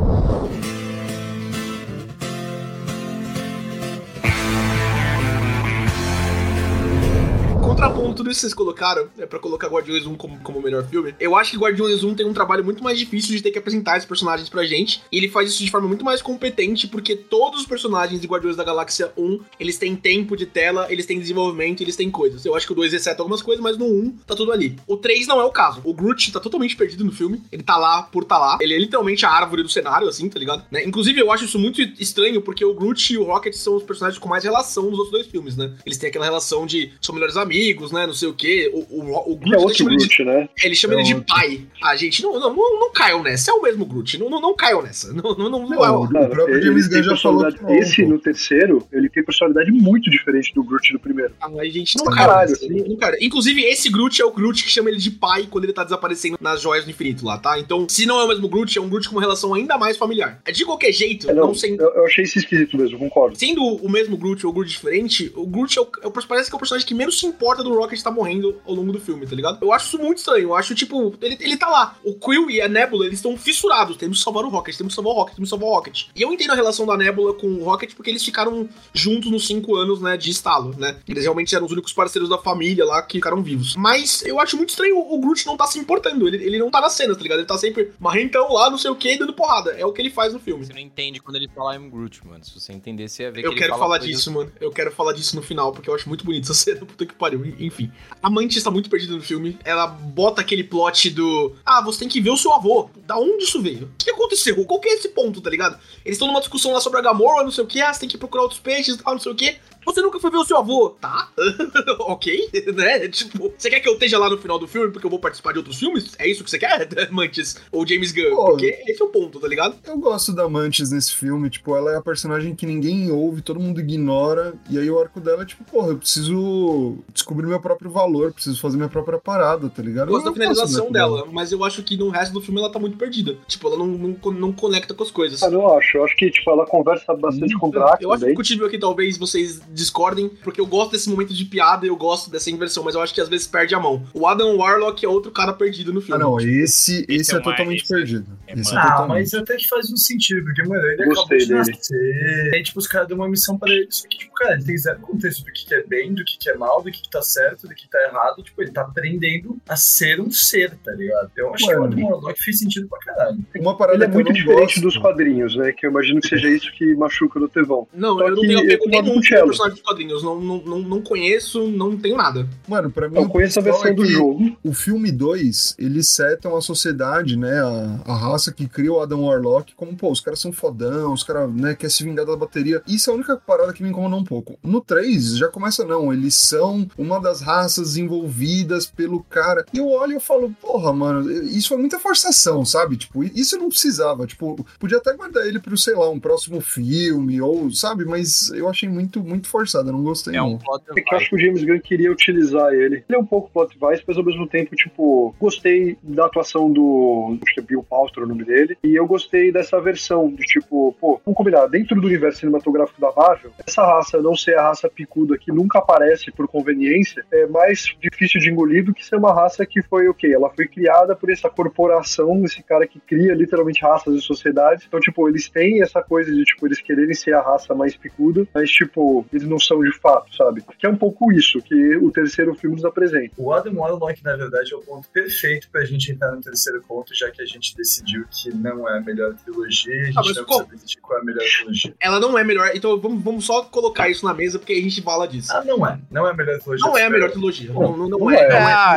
Contraponto tudo isso que vocês colocaram, é pra colocar Guardiões 1 como, como o melhor filme. Eu acho que Guardiões 1 tem um trabalho muito mais difícil de ter que apresentar esses personagens pra gente. E ele faz isso de forma muito mais competente, porque todos os personagens de Guardiões da Galáxia 1, eles têm tempo de tela, eles têm desenvolvimento, eles têm coisas. Eu acho que o 2 exceto algumas coisas, mas no 1 tá tudo ali. O 3 não é o caso. O Groot tá totalmente perdido no filme. Ele tá lá por tá lá. Ele é literalmente a árvore do cenário, assim, tá ligado? Né? Inclusive, eu acho isso muito estranho, porque o Groot e o Rocket são os personagens com mais relação nos outros dois filmes, né? Eles têm aquela relação de são melhores amigos, né? Não sei o quê. O, o, o Groot, é ele outro chama ele de Groot, né? ele chama É ele de outro. pai. Ah, gente, não, não, não, não caiam nessa. É o mesmo Groot. Não, não, não caiam nessa. Não, não, não, não é o. o próprio ele James tem Gunn já falou que não, Esse pô. no terceiro, ele tem personalidade muito diferente do Groot do primeiro. Ah, gente, não caiam caralho, nessa. assim. Não caiam. Inclusive, esse Groot é o Groot que chama ele de pai quando ele tá desaparecendo nas joias do infinito lá, tá? Então, se não é o mesmo Groot, é um Groot com uma relação ainda mais familiar. De qualquer jeito, É, não, não, sendo. eu, eu achei isso esquisito mesmo, concordo. Sendo o mesmo Groot ou o Groot diferente, o Groot é o, é o- parece que é o personagem que menos se importa do Rocket estar morrendo ao longo do filme, tá ligado? Eu acho isso muito estranho. Eu acho, tipo, ele, ele tá lá. O Quill e a Nebula, eles estão fissurados. Temos que salvar o Rocket, temos que salvar o Rocket, temos que salvar o Rocket. E eu entendo a relação da Nebula com o Rocket porque eles ficaram juntos nos cinco anos, né, de estalo, né? Eles realmente eram os únicos parceiros da família lá que ficaram vivos. Mas eu acho muito estranho o Groot não tá se importando. Ele, ele não tá na cena, tá ligado? Ele tá sempre marrentão lá, não sei o que, dando porrada. É o que ele faz no filme. Você não entende quando ele fala I'm Groot, mano. Se você entender, você ia ver que Eu quero fala falar disso, mano. Eu quero falar disso no final, porque eu acho muito bonito essa cena. Puta que pariu. Enfim. A Mantis está muito perdida no filme. Ela bota aquele plot do. Ah, você tem que ver o seu avô. Da onde isso veio? O que aconteceu? Qual que é esse ponto, tá ligado? Eles estão numa discussão lá sobre a Gamora, não sei o que. Ah, você tem que procurar outros peixes e tal, não sei o que. Você nunca foi ver o seu avô? Tá. ok, né? Tipo, você quer que eu esteja lá no final do filme porque eu vou participar de outros filmes? É isso que você quer, Mantis? Ou James Gunn? Pô, porque esse é o ponto, tá ligado? Eu gosto da Mantis nesse filme, tipo, ela é a personagem que ninguém ouve, todo mundo ignora, e aí o arco dela é tipo, porra, eu preciso descobrir meu próprio valor, preciso fazer minha própria parada, tá ligado? Eu gosto da não finalização arco dela, mas eu acho que no resto do filme ela tá muito perdida. Tipo, ela não, não, não conecta com as coisas. Ah, não acho. Eu acho que, tipo, ela conversa bastante com o Drax Eu acho que contigo aqui talvez vocês discordem, porque eu gosto desse momento de piada e eu gosto dessa inversão, mas eu acho que às vezes perde a mão. O Adam Warlock é outro cara perdido no Ah, filme. não, esse, esse, Esse é, é totalmente esse é- perdido. é esse é Ah, totalmente. mas até que faz um sentido, porque, mano, ele Gostei acabou de dele. nascer. Aí, tipo, os caras dão uma missão pra ele. Só que, tipo, cara, ele tem zero contexto do que, que é bem, do que, que é mal, do que, que tá certo, do que tá errado. Tipo, ele tá aprendendo a ser um ser, tá ligado? Eu acho Mano. que o Adam Warlock fez sentido pra caralho. Uma parada Ele é muito diferente gosto. dos quadrinhos, né? Que eu imagino que seja isso que machuca no Tevão. Não, Só eu não tenho eu apego nenhum com o com personagem dos quadrinhos. Não, não, não, conheço, não tenho nada. Mano, pra mim. Eu conheço a versão é do jogo. O filme 2, eles setam a sociedade, né? A, a raça que cria o Adam Warlock, como, pô, os caras são fodão, os caras, né, querem se vingar da bateria. Isso é a única parada que me incomoda um pouco. No 3, já começa, não, eles são uma das raças envolvidas pelo cara. E eu olho e eu falo, porra, mano, isso foi muita forçação, sabe? Tipo, isso eu não precisava. Tipo, podia até guardar ele pro, sei lá, um próximo filme, ou, sabe? Mas eu achei muito, muito forçado, eu não gostei, É não. um plot É que eu acho que o James Gunn queria utilizar ele. Ele é um pouco plot device, mas ao mesmo tempo, tipo, gostei da atuação do. Acho que é Bill Paltrow o nome dele. E eu gostei dessa versão de tipo, pô, vamos combinar, dentro do universo cinematográfico da Marvel, essa raça não ser a raça picuda que nunca aparece por conveniência, é mais difícil de engolir do que ser uma raça que foi o quê? Ela foi criada por essa corporação, esse cara que cria literalmente raças e sociedades. Então, tipo, eles têm essa coisa de, tipo, eles quererem ser a raça mais picuda, mas, tipo, eles não são de fato, sabe? Que é um pouco isso que o terceiro filme nos apresenta. O Adam Warlock, na verdade, é o ponto perfeito pra gente entrar no terceiro ponto, já que a gente decidiu que não é a melhor trilogia, a gente Ah, mas não qual- precisa decidir qual é a melhor trilogia. Ela não é melhor, então vamos, vamos só colocar isso na mesa porque a gente fala disso. Ah, não é. Não é a melhor trilogia. Não é a melhor trilogia. Não, não, não Não é. é. Não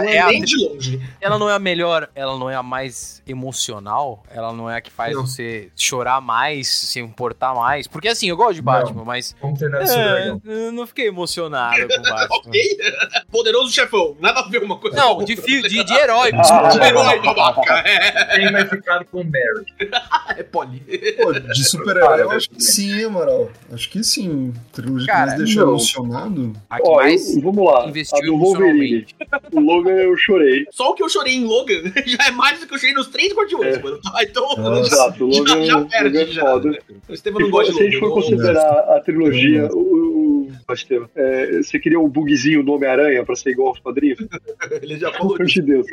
é, é a- nem de longe. Ela não é a melhor, ela não é a mais emocional, ela não é a que faz Não. você chorar mais, se importar mais. Porque assim, eu gosto de Batman, mas. Vamos terminar esse É, dragão. eu não fiquei emocionado com o Batman. Ok? Poderoso chefão. Nada a ver uma coisa Não, de, fi- de, de herói. Ah, De herói, babaca. É, Quem vai ficar com o Mary? é poli. Pô, de super-herói eu acho que sim, Amaral. Acho que sim. Trilogia que mais deixou não. emocionado. A que Ó, mais eu- vamos lá. investiu a do Wolverine. emocionalmente. O Logan eu chorei. Só o que eu chorei em Logan já é mais do que eu chorei nos três Guardiões, É. mano. Ah, Então. Exato, o já, Logan, já Logan perde, é já. foda. O Estevam Se, não gosta de se a gente for Logan. considerar a trilogia, Não. o, o, o é, você queria um bugzinho do Homem-Aranha pra ser igual aos quadrinhos? Ele já Pelo falou amor disso. de Deus.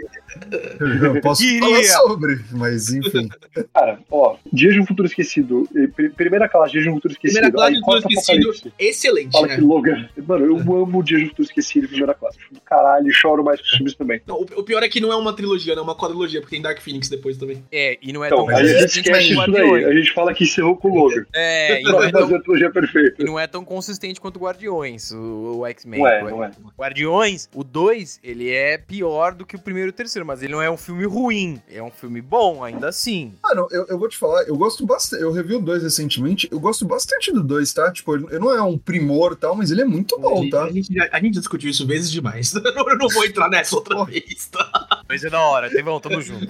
Eu posso Queria. falar sobre, mas enfim. Cara, ó, Dias de um Futuro Esquecido. eh, pr- Primeira classe, Dias de um Futuro Esquecido. Primeira classe aí de Futuro corta Esquecido, excelente, Fala né? que Logan. Mano, eu amo Dias de um Futuro Esquecido em primeira classe. Caralho, choro mais com os filmes também. Não, o, o pior é que não é uma trilogia, não é uma quadrilogia, porque tem Dark Phoenix depois também. É, e não é Então, tão a gente esquece isso daí. A gente fala que encerrou com o Logan. É, e não é, tão, fazer a trilogia perfeita. e não é tão consistente quanto Guardiões, o, o X-Men. Não é, não é. Guardiões, o 2, ele é pior do que o primeiro e o terceiro, mas ele não é um filme ruim. É um filme bom, ainda assim. Mano, eu, eu vou te falar, eu gosto bastante. Eu revi o 2 recentemente, eu gosto bastante do 2, tá? Tipo, ele ele não é um primor e tal, mas ele é muito bom, a, tá? a gente, já- a gente discutiu isso vezes demais. eu não vou entrar nessa outra vez, tá? Mas é da hora, Tevão, tamo junto.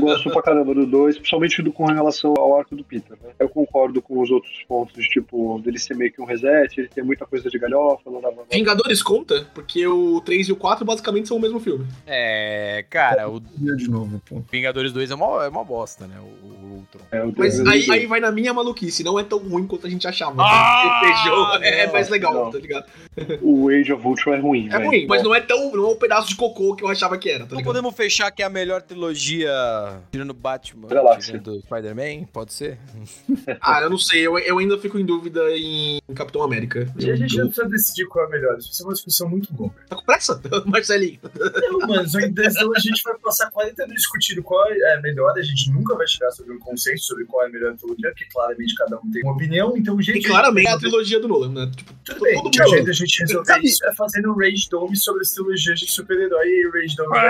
Gosto pra caramba do 2, principalmente do com relação ao arco do Peter. Né? Eu concordo com os outros pontos, de, tipo, dele ser meio que um reset, ele tem muita coisa de galhofa, não dava Vingadores conta, porque o 3 e o 4 basicamente são o mesmo filme. É, cara, o de novo, pô. Vingadores 2 é uma, é uma bosta, né? O, o Ultron. É, o Mas três aí, aí vai na minha maluquice, não é tão ruim quanto a gente achava. Ah, Feijão é não, mais legal, não. tá ligado? O Age of Ultron é ruim, É velho. ruim, mas não é tão. Não é um pedaço de cocô que eu achava que era, tá Então ligado? podemos fechar que é a melhor trilogia tirando Batman, Galáxia. tirando Spider-Man? Pode ser? Ah, eu não sei, eu, eu ainda fico em dúvida em Capitão América. E a gente não precisa decidir qual é a melhor. Isso vai ser uma discussão muito longa. Tá com pressa, Marcelinho? Não, mano, só em 10 anos a gente vai passar 40 anos discutindo qual é a melhor. A gente nunca vai chegar sobre um consenso sobre qual é a melhor trilogia, porque claramente cada um tem uma opinião. Então o jeito E claramente é a trilogia do Nolan, né? Tipo, Tudo bem, todo o jeito mundo. da gente resolver isso é fazendo um Rage Dome sobre as trilogias de super-herói e o Rage Dome vai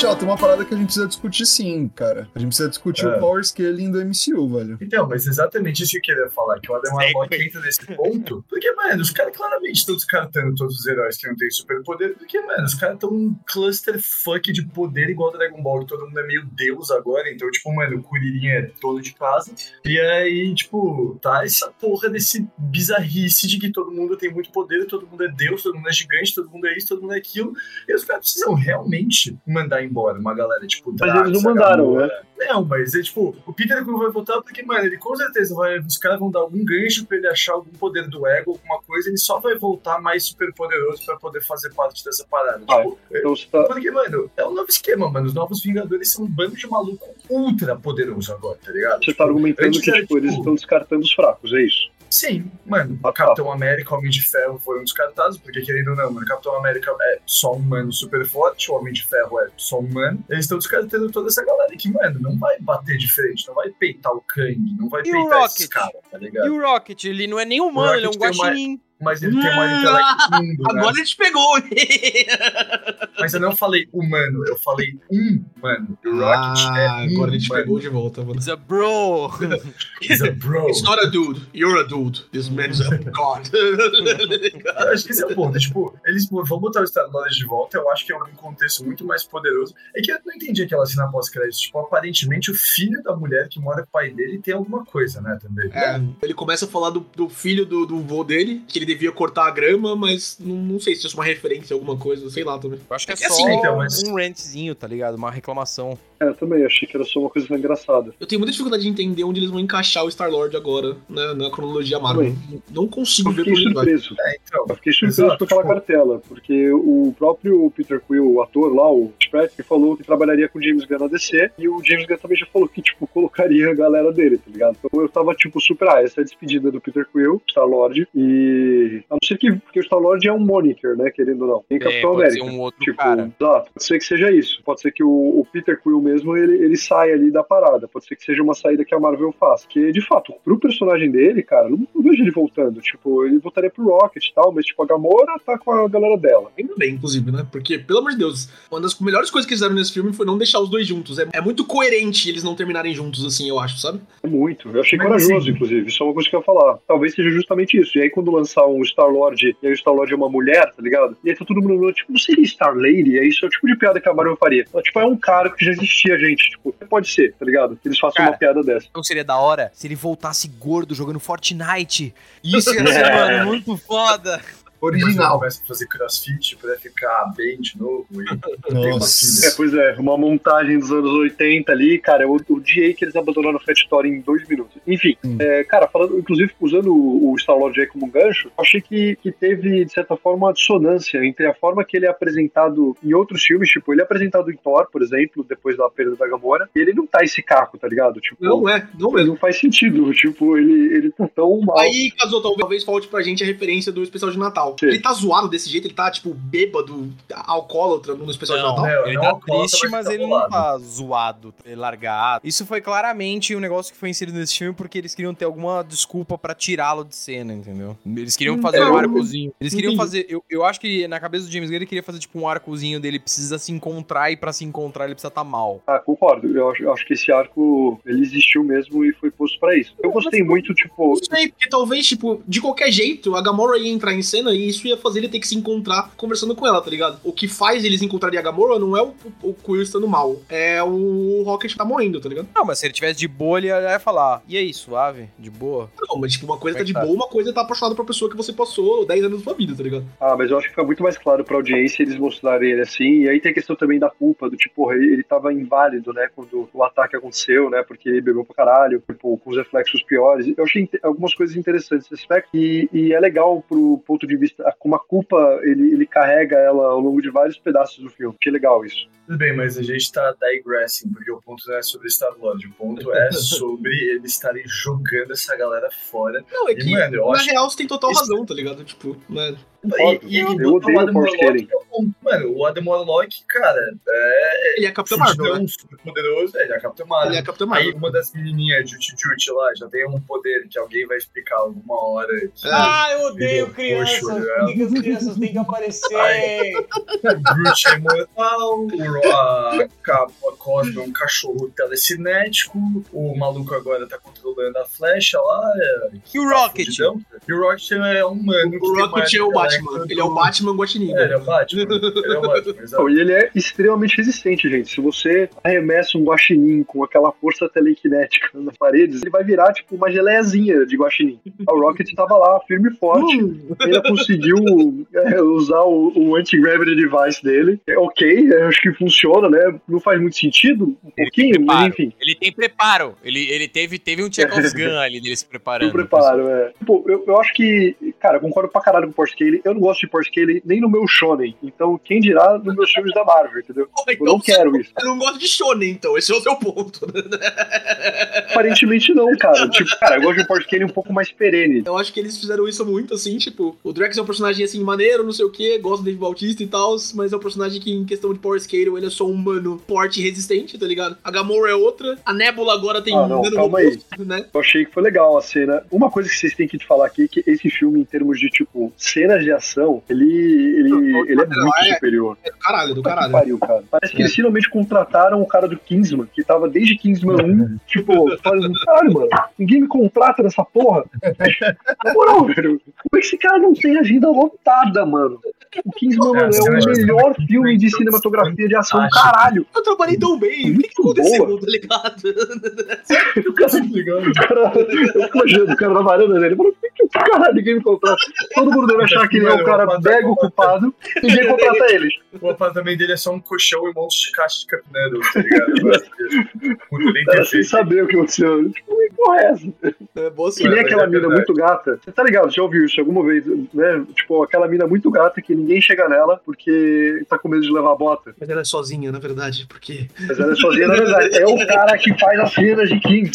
Tchau, tem uma parada que a gente precisa discutir sim, cara. A gente precisa discutir É. o power scaling do MCU, velho. Então, mas exatamente isso que eu queria falar, que o Adam Segue. Warlock entra nesse ponto, porque, mano, os caras claramente estão descartando todos os heróis que não têm superpoder, porque, mano, os caras estão um clusterfuck de poder igual Dragon Ball, que todo mundo é meio deus agora, então, tipo, mano, o Kuririn é dono de casa, e aí, tipo, tá essa porra desse bizarrice de que todo mundo tem muito poder, todo mundo é deus, todo mundo é gigante, todo mundo é isso, todo mundo é aquilo, e os caras precisam realmente mandar embora uma galera, tipo, Mas eles não Drax, mandaram, né? Não, mas é tipo, o Peter Quill vai voltar porque, mano, ele com certeza vai. Os caras vão dar algum gancho pra ele achar algum poder do ego, alguma coisa, ele só vai voltar mais super poderoso pra poder fazer parte dessa parada. Vai. Tipo, Então você tá. porque, mano, é um novo esquema, mano. Os novos Vingadores são um bando de maluco ultra poderoso agora, tá ligado? Você tá argumentando que era, tipo, eles tipo, estão descartando os fracos, é isso? Sim, mano. Ah, tá. Capitão América, Homem de Ferro foram descartados, porque querendo ou não, mano, Capitão América é só um humano super forte, o Homem de Ferro é só um humano. Eles estão descartando toda essa galera que, mano, não vai bater de frente, não vai peitar o Kang, não vai E peitar esses Rocket? caras, tá ligado? E o Rocket, ele não é nem humano, ele é um tem uma- guaxinim. Mas ele tem uma Hum, intelecto mundo, né? Agora ele te pegou. Mas eu não falei humano, eu falei um humano. O Rocket é Ah, um agora ele te humano. pegou de volta, mano. He's a bro. He's a bro. It's not a dude, you're a dude. This man's a god. Eu acho que esse é o ponto. Tipo, eles vão botar o Star-Lord de volta, eu acho que é um contexto muito mais poderoso. É que eu não entendi aquela cena pós-crédito. Tipo, aparentemente o filho da mulher que mora com o pai dele tem alguma coisa, né, também. É, ele começa a falar do, do filho do, do vô dele, que ele devia cortar a grama, mas não, não sei se isso é uma referência a alguma coisa, sei lá também. Eu acho que é É só assim, então, mas- um rantzinho, tá ligado? Uma reclamação. É, eu também achei que era só uma coisa engraçada. Eu tenho muita dificuldade de entender onde eles vão encaixar o Star-Lord agora, né, na cronologia Marvel. Não consigo Eu ver vai. surpreso. É, então. Eu fiquei surpreso Exato, com aquela tipo- cartela, porque o próprio Peter Quill, o ator lá, o Pratt, que falou que trabalharia com o James Gunn na DC, e o James Gunn também já falou que, tipo, colocaria a galera dele, tá ligado? Então eu tava, tipo, super, ah, essa é a despedida do Peter Quill, Star-Lord, e... A não ser que, porque o Star-Lord é um moniker, né, querendo ou não. Tem Capitão É, pode América. ser um outro Tipo, cara. exato. Pode ser que seja isso. Pode ser que o, o Peter Quill mesmo ele, ele saia ali da parada. Pode ser que seja uma saída que a Marvel faça. Que, de fato, pro personagem dele, cara, não, não vejo ele voltando. Tipo, ele voltaria pro Rocket e tal, mas, tipo, a Gamora tá com a galera dela. Ainda bem, inclusive, né? Porque, pelo amor de Deus, uma das melhores coisas que eles fizeram nesse filme foi não deixar os dois juntos. É, é muito coerente eles não terminarem juntos, assim, eu acho, sabe? É muito. Eu achei Mas, corajoso, assim- inclusive. Isso é uma coisa que eu ia falar. Talvez seja justamente isso. E aí, quando lançar um Star-Lord, e aí o Star-Lord é uma mulher, tá ligado? E aí tá todo mundo, tipo, não seria Star-Lady? É isso é o tipo de piada que a Marvel faria. Ela, tipo, é um cara que já existia, gente. Tipo, pode ser, tá ligado? Que eles façam Cara, uma piada dessa. Então seria da hora se ele voltasse gordo jogando Fortnite. Isso ia ser, É. mano, muito foda. Original. começa a fazer crossfit pra ficar bem de novo. E... tem uma Nossa. É, pois é, uma montagem dos anos 80 ali, cara, eu odiei que eles abandonaram o Fat Story em dois minutos. Enfim, Hum. é, cara, falando, inclusive usando o, o Star-Lord aí como um gancho, eu achei que, que teve, de certa forma, uma dissonância entre a forma que ele é apresentado em outros filmes, tipo, ele é apresentado em Thor, por exemplo, depois da perda da Gamora, e ele não tá esse caco, tá ligado? Tipo, Não é, não mesmo. não faz sentido, tipo, ele, ele tá tão mal. Aí, talvez, talvez falte pra gente a referência do especial de Natal. Sim. Ele tá zoado desse jeito, ele tá, tipo, bêbado, alcoólatra no especial de Natal. Não, ele não tá alcoólatra, triste, mas mas tá ele não tá zoado, largado. Isso foi claramente um negócio que foi inserido nesse filme porque eles queriam ter alguma desculpa pra tirá-lo de cena, entendeu? Eles queriam fazer Não, um arcozinho. Eles queriam entendi. fazer. Eu, eu acho que na cabeça do James Gunn ele queria fazer tipo um arcozinho dele precisa se encontrar e pra se encontrar ele precisa estar mal. Ah, concordo. Eu acho, eu acho que esse arco ele existiu mesmo e foi posto pra isso. Eu gostei muito, tipo, Não sei, porque talvez, tipo, de qualquer jeito, a Gamora ia entrar em cena e isso ia fazer ele ter que se encontrar conversando com ela, tá ligado? O que faz eles encontrarem a Gamora não é o, o Quill estando mal, é o Rocket tá morrendo, tá ligado? Não, mas se ele tivesse de boa, ele ia falar. E aí, suave? De boa? Não, mas tipo, uma coisa tá de é que boa, uma coisa é tá apaixonado por pessoa que você passou 10 anos da sua vida, tá ligado? Ah, mas eu acho que fica muito mais claro pra audiência eles mostrarem ele assim. E aí tem a questão também da culpa, do tipo, ele, ele tava inválido, né, quando o ataque aconteceu, né, porque ele bebeu pra caralho, tipo, com os reflexos piores. Eu achei algumas coisas interessantes nesse aspecto. E, e é legal pro ponto de vista, como a culpa ele, ele carrega ela ao longo de vários pedaços do filme. Que legal isso. Tudo bem, mas a gente tá digressing, porque o ponto não é sobre Star-Lord, o ponto é sobre eles estarem jogando essa galera fora. Não, é E, que mano, na acho real você tem total razão, tá ligado? Tipo, né? E, e, eu odeio o é o ponto. Mano, o Adam Warlock, cara, é. Ele é Capitão Marvel, né? super poderoso, ele é Capitão Marvel. Ele é Capitão Aí Marvel. uma das menininhas de Jut lá já tem um poder que alguém vai explicar alguma hora. que- Ah, eu odeio Virou crianças. que que as crianças têm que aparecer? Groot é imortal, o, a, a, Cosmo é um cachorro telecinético, o maluco agora tá controlando a flecha lá. É, E o tá Rocket? E o Rocket é um humano. O Rocket é o intelecto Batman. do- Ele é o Batman Guaxinim. É, ele é o Batman. ele é o Batman, exato. E ele é extremamente resistente, gente. Se você arremessa um guaxinim com aquela força telequinética nas paredes, ele vai virar tipo uma geleiazinha de guaxinim. O Rocket tava lá, firme e forte. Ainda conseguiu é, usar o, o anti-gravity device dele. É ok, eu acho que funciona, né? Não faz muito sentido, um pouquinho, mas enfim. Ele tem preparo. Ele, ele teve, teve um Chekhov's Gun ali dele se preparando. Eu preparo, é. Tipo, eu, eu acho que, cara, eu concordo pra caralho com o Porsche Eu não gosto de Porsche Scale nem no meu Shonen. Então, quem dirá nos meus filmes da Marvel, entendeu? Porra, Eu não quero isso. Eu não gosto de Shonen, então. Esse é o seu ponto. Aparentemente não, cara. Tipo, cara, eu gosto de um Scale um pouco mais perene. Eu acho que eles fizeram isso muito, assim, tipo, o Drax é um personagem, assim, maneiro, não sei o que, gosto do Dave Bautista e tal, mas é um personagem que, em questão de power scale, ele é só um humano forte e resistente, tá ligado? A Gamora é outra, a Nebula agora tem Ah, não, nano calma aí. né? Eu achei que foi legal a cena. Uma coisa que vocês têm que falar aqui é que esse filme, em termos de, tipo, cenas de ação, ele, ele, ele é muito é- superior. É do caralho, do caralho. pariu, cara. Parece que eles finalmente contrataram o cara do Kingsman, que tava desde Kingsman 1, tipo, falando, caralho, mano, ninguém me contrata nessa porra. Na moral, velho, como é que esse cara não tem agenda lotada, mano? O Kingsman, mano, é o melhor filme de cinematografia de ação, caralho. Eu trabalhei tão bem, o que, que aconteceu, boa. tá ligado? O cara, o cara, eu imaginando o cara na varanda dele, falando, por que caralho ninguém me contrata? Todo mundo deve achar que é o cara mega ocupado, ninguém contrata ele. O apartamento dele é só um colchão e um monte de caixa de Cup Noodles, tá ligado? Nem Cara, sem saber o que aconteceu. Tipo, que porra é essa? É boa Que nem aquela é mina muito gata. Você tá ligado? Já ouviu isso alguma vez, né? Tipo, aquela mina muito gata que ninguém chega nela porque tá com medo de levar a bota. Mas ela é sozinha, na verdade, porque... Mas ela é sozinha, na verdade. É o cara que faz as cenas de King.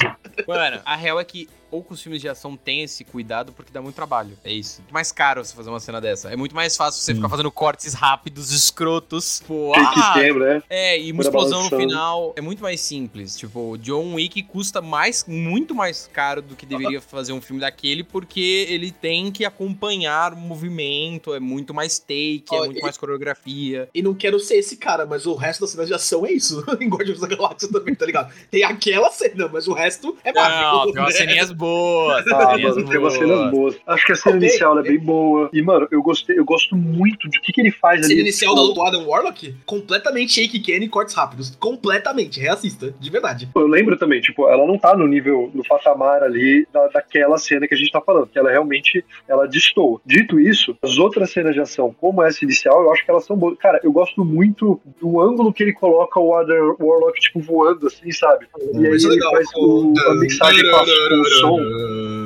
Mano, a real é que poucos filmes de ação têm esse cuidado porque dá muito trabalho. É isso. Muito mais caro você fazer uma cena dessa. É muito mais fácil você ficar fazendo cortes rápidos, escrotos. Tipo, Tem que ah, ter, né? É, e uma Câmera explosão no balançando. final é muito mais simples. Tipo, o John Wick custa mais, muito mais caro do que deveria fazer um filme daquele, porque ele tem que acompanhar o movimento, é muito mais take, é Ó, muito e- mais coreografia. E não quero ser esse cara, mas o resto das cenas de ação é isso. em Guardiões da Galáxia também, tá ligado? Tem aquela cena, mas o resto é Marvel. Não, tem umas né? ceninhas boas. Ah, mano, tem umas cenas boas. Acho que a cena inicial é bem boa. E, mano, eu gostei, eu gosto muito de o que, que ele faz cena ali. inicial tipo, da luta do Adam Warlock, completamente shake Kenny e cortes rápidos. Completamente, reassista, de verdade. Eu lembro também, tipo, ela não tá no nível, no patamar ali da, daquela cena que a gente tá falando, que ela realmente, ela destoa. Dito isso, as outras cenas de ação, como essa inicial, eu acho que elas são boas. Cara, eu gosto muito do ângulo que ele coloca o Other Warlock, tipo, voando, assim, sabe? E aí Isso é ele legal. faz o, a mixagem com, a- com o som.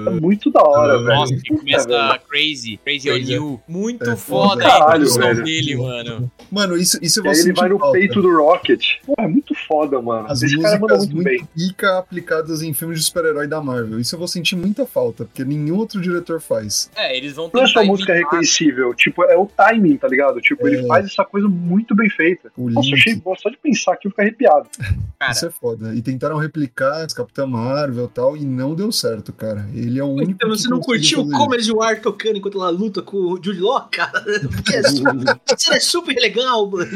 É muito da hora, velho. Nossa, que Puta, começa velho. Crazy, Crazy on Muito É foda foda. a introdução Caralho, velho. dele, mano. Mano, isso, isso eu E vou ele vai no falta. peito do Rocket. Pô, é muito foda, mano. As Esse cara manda músicas muito, muito bem. pica aplicadas em filmes de super-herói da Marvel. Isso eu vou sentir muita falta, porque nenhum outro diretor faz. É, eles vão Não é só música reconhecível, tipo, é o timing, tá ligado? Tipo, ele É. faz essa coisa muito bem feita. O Nossa, Link, achei bom, só de pensar aqui eu fico arrepiado. Cara, isso é foda. E tentaram replicar as Capitã Marvel e tal, e não deu certo, cara. Ele é o único Então, você não curtiu o fazer Comers de War tocando enquanto ela luta com o Jude Law, cara? Porque é super, a cena é super legal, mano.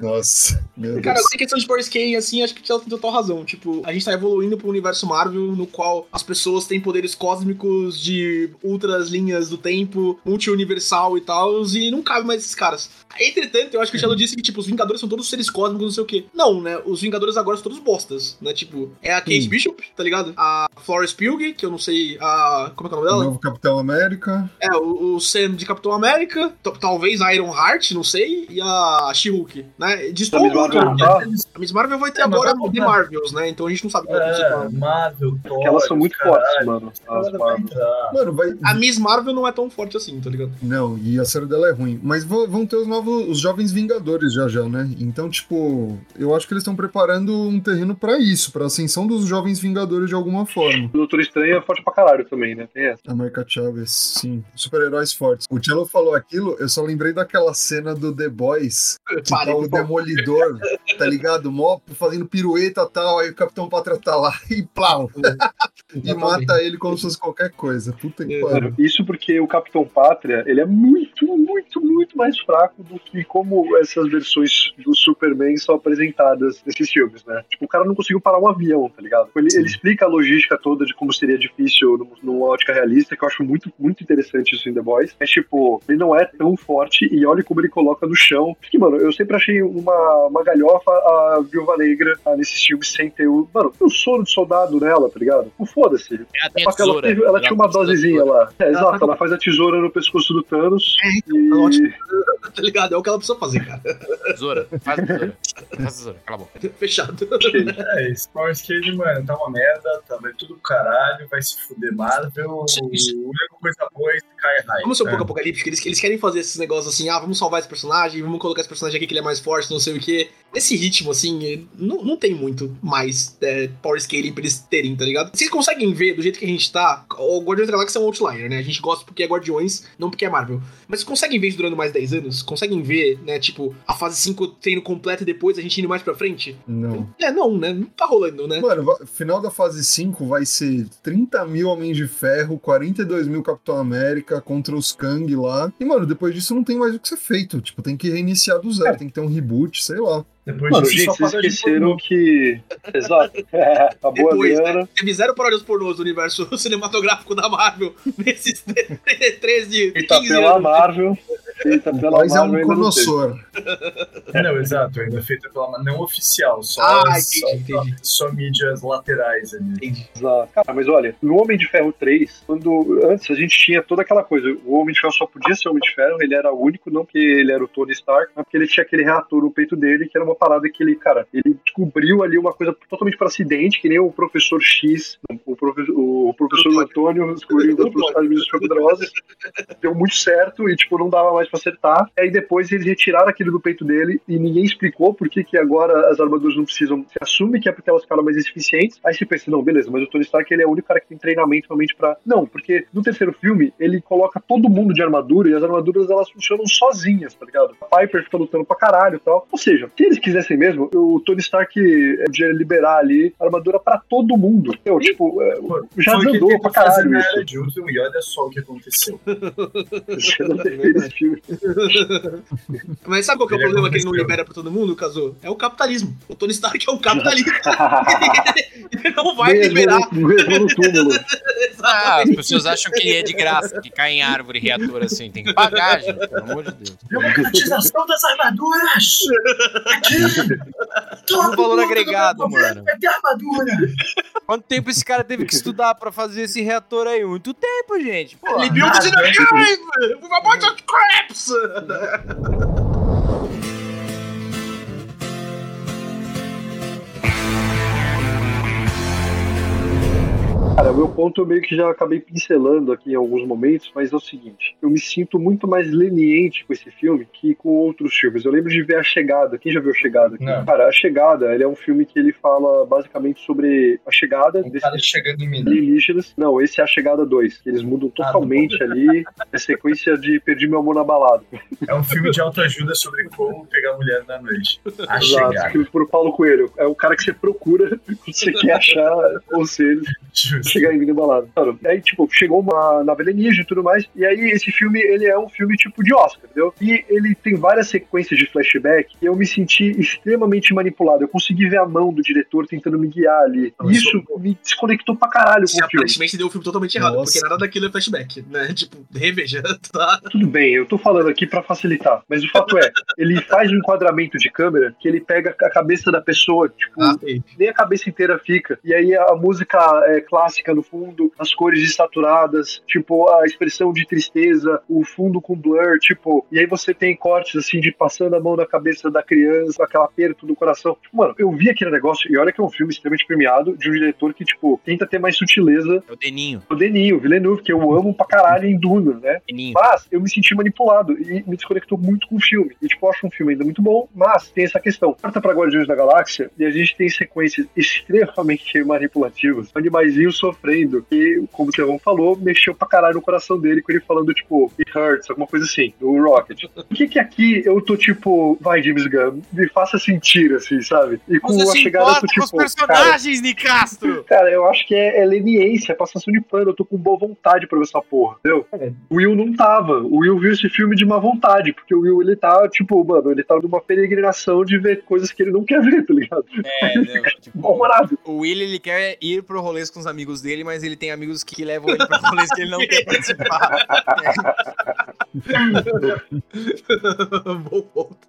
Nossa, meu Cara, Deus. em questão de Power Scale, assim, acho que ela tem total razão. Tipo, a gente tá evoluindo pro universo Marvel, no qual as pessoas têm poderes cósmicos de outras linhas do tempo, multi-universal e tal, e não cabe mais esses caras. Entretanto, eu acho que o Shadow disse que, tipo, os Vingadores são todos seres cósmicos, não sei o quê. Não, né? Os Vingadores agora são todos bostas, né? Tipo, é a Kate Sim. Bishop, tá ligado? A Florence Pugh, que eu não sei a... Como é que é o nome O dela? novo Capitão América. É, o, o Sam de Capitão América, t- talvez a Iron Heart, não sei, e a She-Hulk, né? Não tá? A Miss Marvel vai ter É, agora vai The. Marvels, né? Então a gente não sabe o que vai acontecer com É, ela. Marvel, Porque elas são muito Caralho, fortes, mano. As vai Marvel. Mano, vai. A Miss Marvel não é tão forte assim, tá ligado? Não, e a série dela é ruim. Mas vão vão ter os novos, os jovens Vingadores já já, né? Então, tipo, eu acho que eles estão preparando um terreno pra isso, pra ascensão dos jovens Vingadores de alguma forma. O Doutor Estranho é forte pra caralho também, né? Tem essa. A Marca Chaves, sim. Super-heróis fortes. O Cello falou aquilo, eu só lembrei daquela cena do The Boys, que Pare, tá o. Demolidor, tá ligado? Mó fazendo pirueta e tal, aí o Capitão Pátria tá lá e plau, e mata ele como se fosse qualquer coisa. Puta que É, pariu. Isso porque o Capitão Pátria, ele é muito, muito, muito mais fraco do que como essas versões do Superman são apresentadas nesses filmes, né? Tipo, o cara não conseguiu parar um avião, tá ligado? Ele, ele explica a logística toda de como seria difícil num- numa ótica realista, que eu acho muito, muito interessante isso em The Boys. Mas, tipo, ele não é tão forte e olha como ele coloca no chão. Porque, mano, eu sempre achei uma, uma galhofa a Viúva Negra nesses filmes sem ter o... Mano, o soro de soldado nela, tá ligado? Não foda-se. Ela tem a Só que ela, ela tinha uma dosezinha lá. É, exato, faz- ela faz a tesoura no pescoço do Thanos. É, então, e... tá ótimo. Tá ligado? É o que ela precisa fazer, cara. Tesoura. Faz a tesoura. Faz a tesoura. Cala a boca. Fechado. É, esse Power Skate, mano, tá uma merda, tá tudo caralho, vai se fuder Marvel. A única coisa boa é Sky High. Vamos ser um É. pouco apocalíptico, eles, eles querem fazer esses negócios assim, ah, vamos salvar esse personagem, vamos colocar esse personagem aqui que ele é mais forte, não sei o quê. Nesse ritmo, assim, não, não tem muito mais é, power scaling pra eles terem, tá ligado? Vocês conseguem ver, do jeito que a gente tá, o Guardiões da Galáxia é um outlier, né? A gente gosta porque é Guardiões, não porque é Marvel. Mas vocês conseguem ver isso durando mais 10 anos? Conseguem ver, né, tipo, a fase 5 tendo completa e depois a gente indo mais pra frente? Não. É, não, né? Não tá rolando, né? Mano, final da fase 5 vai ser 30 mil Homens de Ferro, 42 mil Capitão América contra os Kang lá. E, mano, depois disso não tem mais o que ser feito. Tipo, tem que reiniciar do zero, tem que ter um reboot, sei lá. Depois Mano, disso, gente, só vocês esqueceram que. Exato. É, a boa Depois, grana. Teve zero paródias pornôs do universo cinematográfico da Marvel nesses 13, Feita 15 pela anos. Marvel. Feita pela Mas é Marvel. um ainda não conossor. Não, exato, ainda feita pela não oficial, só, Ah, só, entendi, entendi. só mídias laterais ali. Entendi. Exato. Cara, mas olha, no Homem de Ferro 3, quando antes a gente tinha toda aquela coisa, o Homem de Ferro só podia ser Homem de Ferro, ele era o único, não porque ele era o Tony Stark, mas porque ele tinha aquele reator no peito dele, que era uma parada que ele, cara, ele descobriu ali uma coisa totalmente por acidente, que nem o professor X, o, profe- o professor Antônio descobriu das super poderosas, deu muito certo e, tipo, não dava mais pra acertar. Aí depois eles retiraram aquilo do peito dele e ninguém explicou por que, que agora as armaduras não precisam. Se assume que é porque elas ficaram mais eficientes. Aí você pensa, não, beleza, mas o Tony Stark ele é o único cara que tem treinamento realmente pra. Não, porque no terceiro filme ele coloca todo mundo de armadura e as armaduras elas funcionam sozinhas, tá ligado? A Piper fica lutando pra caralho e tal. Ou seja, se eles quisessem mesmo, o Tony Stark eh, podia liberar ali a armadura pra todo mundo. Entendeu? Tipo, eh, Pô, já Foi o tentou pra caralho na isso. Era de Ultron e olha só o que aconteceu. Mas sabe qual que é o Ele é problema que ele não libera pra todo mundo, Caso? É o capitalismo. O Tony Stark é um capitalista. ele não vai Mesmo liberar. no- mesmo no túmulo. Ah, as pessoas acham que é de graça, que cai em árvore reator assim. Tem que pagar, gente, pelo amor de Deus. Democratização das armaduras! Aqui! Todo Um valor mundo agregado, mano. Vai ter armadura! Quanto tempo esse cara teve que estudar pra fazer esse reator aí? Muito tempo, gente. Pô, Ele built in a a bunch of crabs. Cara, o meu ponto eu meio que já acabei pincelando aqui em alguns momentos, mas é o seguinte: eu me sinto muito mais leniente com esse filme que com outros filmes. Eu lembro de ver A Chegada. Quem já viu A Chegada? aqui? Não. Cara, A Chegada, ele é um filme que ele fala basicamente sobre a chegada Um desses cara chegando em alienígenas. Não, esse é A Chegada 2. que Eles mudam Ah, totalmente ali a sequência de Perdi Meu Amor na Balada. É um filme de autoajuda sobre como pegar mulher na noite. A Exato, chegar. escrito por Paulo Coelho. É o cara que você procura quando você quer achar conselhos. chegar em vida balada. Mano, aí, tipo, chegou uma nave alienígena e tudo mais. E aí, esse filme, ele é um filme tipo de Oscar, entendeu? E ele tem várias sequências de flashback e eu me senti extremamente manipulado. Eu consegui ver a mão do diretor tentando me guiar ali. Não, E isso isso- me desconectou pra caralho com o filme. aparentemente deu o filme totalmente errado, Nossa. porque nada daquilo é flashback, né? Tipo, reveja, tá? Tudo bem, eu tô falando aqui pra facilitar. Mas o fato é, ele faz um enquadramento de câmera que ele pega a cabeça da pessoa, tipo, Ah, nem a cabeça inteira fica. E aí a música é, clássica clássica no fundo, as cores desaturadas, tipo, a expressão de tristeza, o fundo com blur, tipo, e aí você tem cortes assim de passando a mão na cabeça da criança, aquele aperto do coração. Tipo, mano, eu vi aquele negócio, e olha que é um filme extremamente premiado, de um diretor que, tipo, tenta ter mais sutileza. É o Deninho. O Deninho, Villeneuve, que eu amo pra caralho em Duna, né? Deninho. Mas eu me senti manipulado e me desconectou muito com o filme. E, tipo, eu acho um filme ainda muito bom, mas tem essa questão. Corta pra Guardiões da Galáxia e a gente tem sequências extremamente manipulativas. Animaizinho sofrendo. E, como o Tevão falou, mexeu pra caralho no coração dele com ele falando, tipo, it hurts, alguma coisa assim, do Rocket. Por que que aqui eu tô, tipo, vai, James Gunn, me faça sentir, assim, sabe? E com Você a chegada do, tipo, com os personagens, Nicastro! Cara, eu acho que é, é leniência, é passação de pano. Eu tô com boa vontade pra ver essa porra, entendeu? O Will não tava. O Will viu esse filme de má vontade, porque o Will, ele tá, tipo, mano, ele tá numa peregrinação de ver coisas que ele não quer ver, tá ligado? É, não, tipo, Mal-humorado. o Will, ele quer ir pro rolês com os amigos dele, mas ele tem amigos que levam ele pro rolês que ele não quer participar.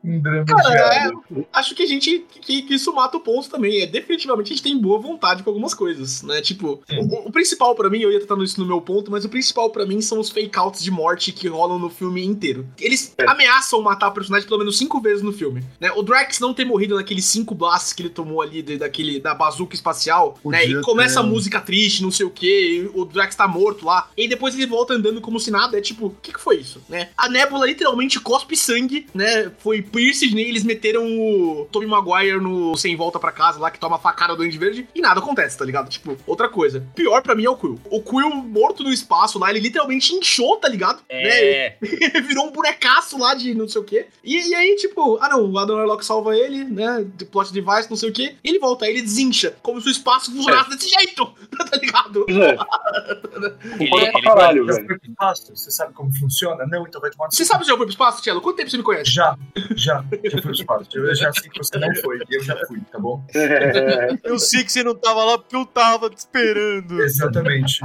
Um Cara, é, acho que a gente. Que, que isso mata o ponto também. É definitivamente a gente tem boa vontade com algumas coisas, né? Tipo, o, o principal pra mim, eu ia tratando isso no meu ponto, mas o principal pra mim são os fake outs de morte que rolam no filme inteiro. Eles É. ameaçam matar o personagem pelo menos cinco vezes no filme. Né? O Drax não ter morrido naqueles cinco blasts que ele tomou ali de- daquele, da bazuca espacial, né? E começa ter. a música triste, não sei o que, o Drax tá morto lá. E depois ele volta andando como se nada. É tipo, o que, que foi isso, né? A Nebula literalmente cospe sangue, né? Foi Pierce e eles meteram o Tobey Maguire no Sem Volta pra Casa lá, que toma a facada do Duende Verde, e nada acontece, tá ligado? Tipo, outra coisa. Pior pra mim é o Quill. O Quill morto no espaço lá, ele literalmente inchou, tá ligado? É. Né? Virou um bonecaço lá de não sei o quê. E, e aí, tipo, ah não, o Adam Warlock salva ele, né? De plot device, não sei o quê. E ele volta, aí ele desincha. Como se o espaço funcionasse desse jeito, tá ligado? Pois é, Ele, pra ele- caralho, velho. pro espaço? Você sabe como funciona? Não, então vai tomar Você sabe se já foi pro espaço, Tchelo? Quanto tempo você me conhece? Já, já, já foi pro espaço. Eu já sei que você não foi, e eu já fui, tá bom? É, Eu sei que você não tava lá porque eu tava te esperando. Exatamente.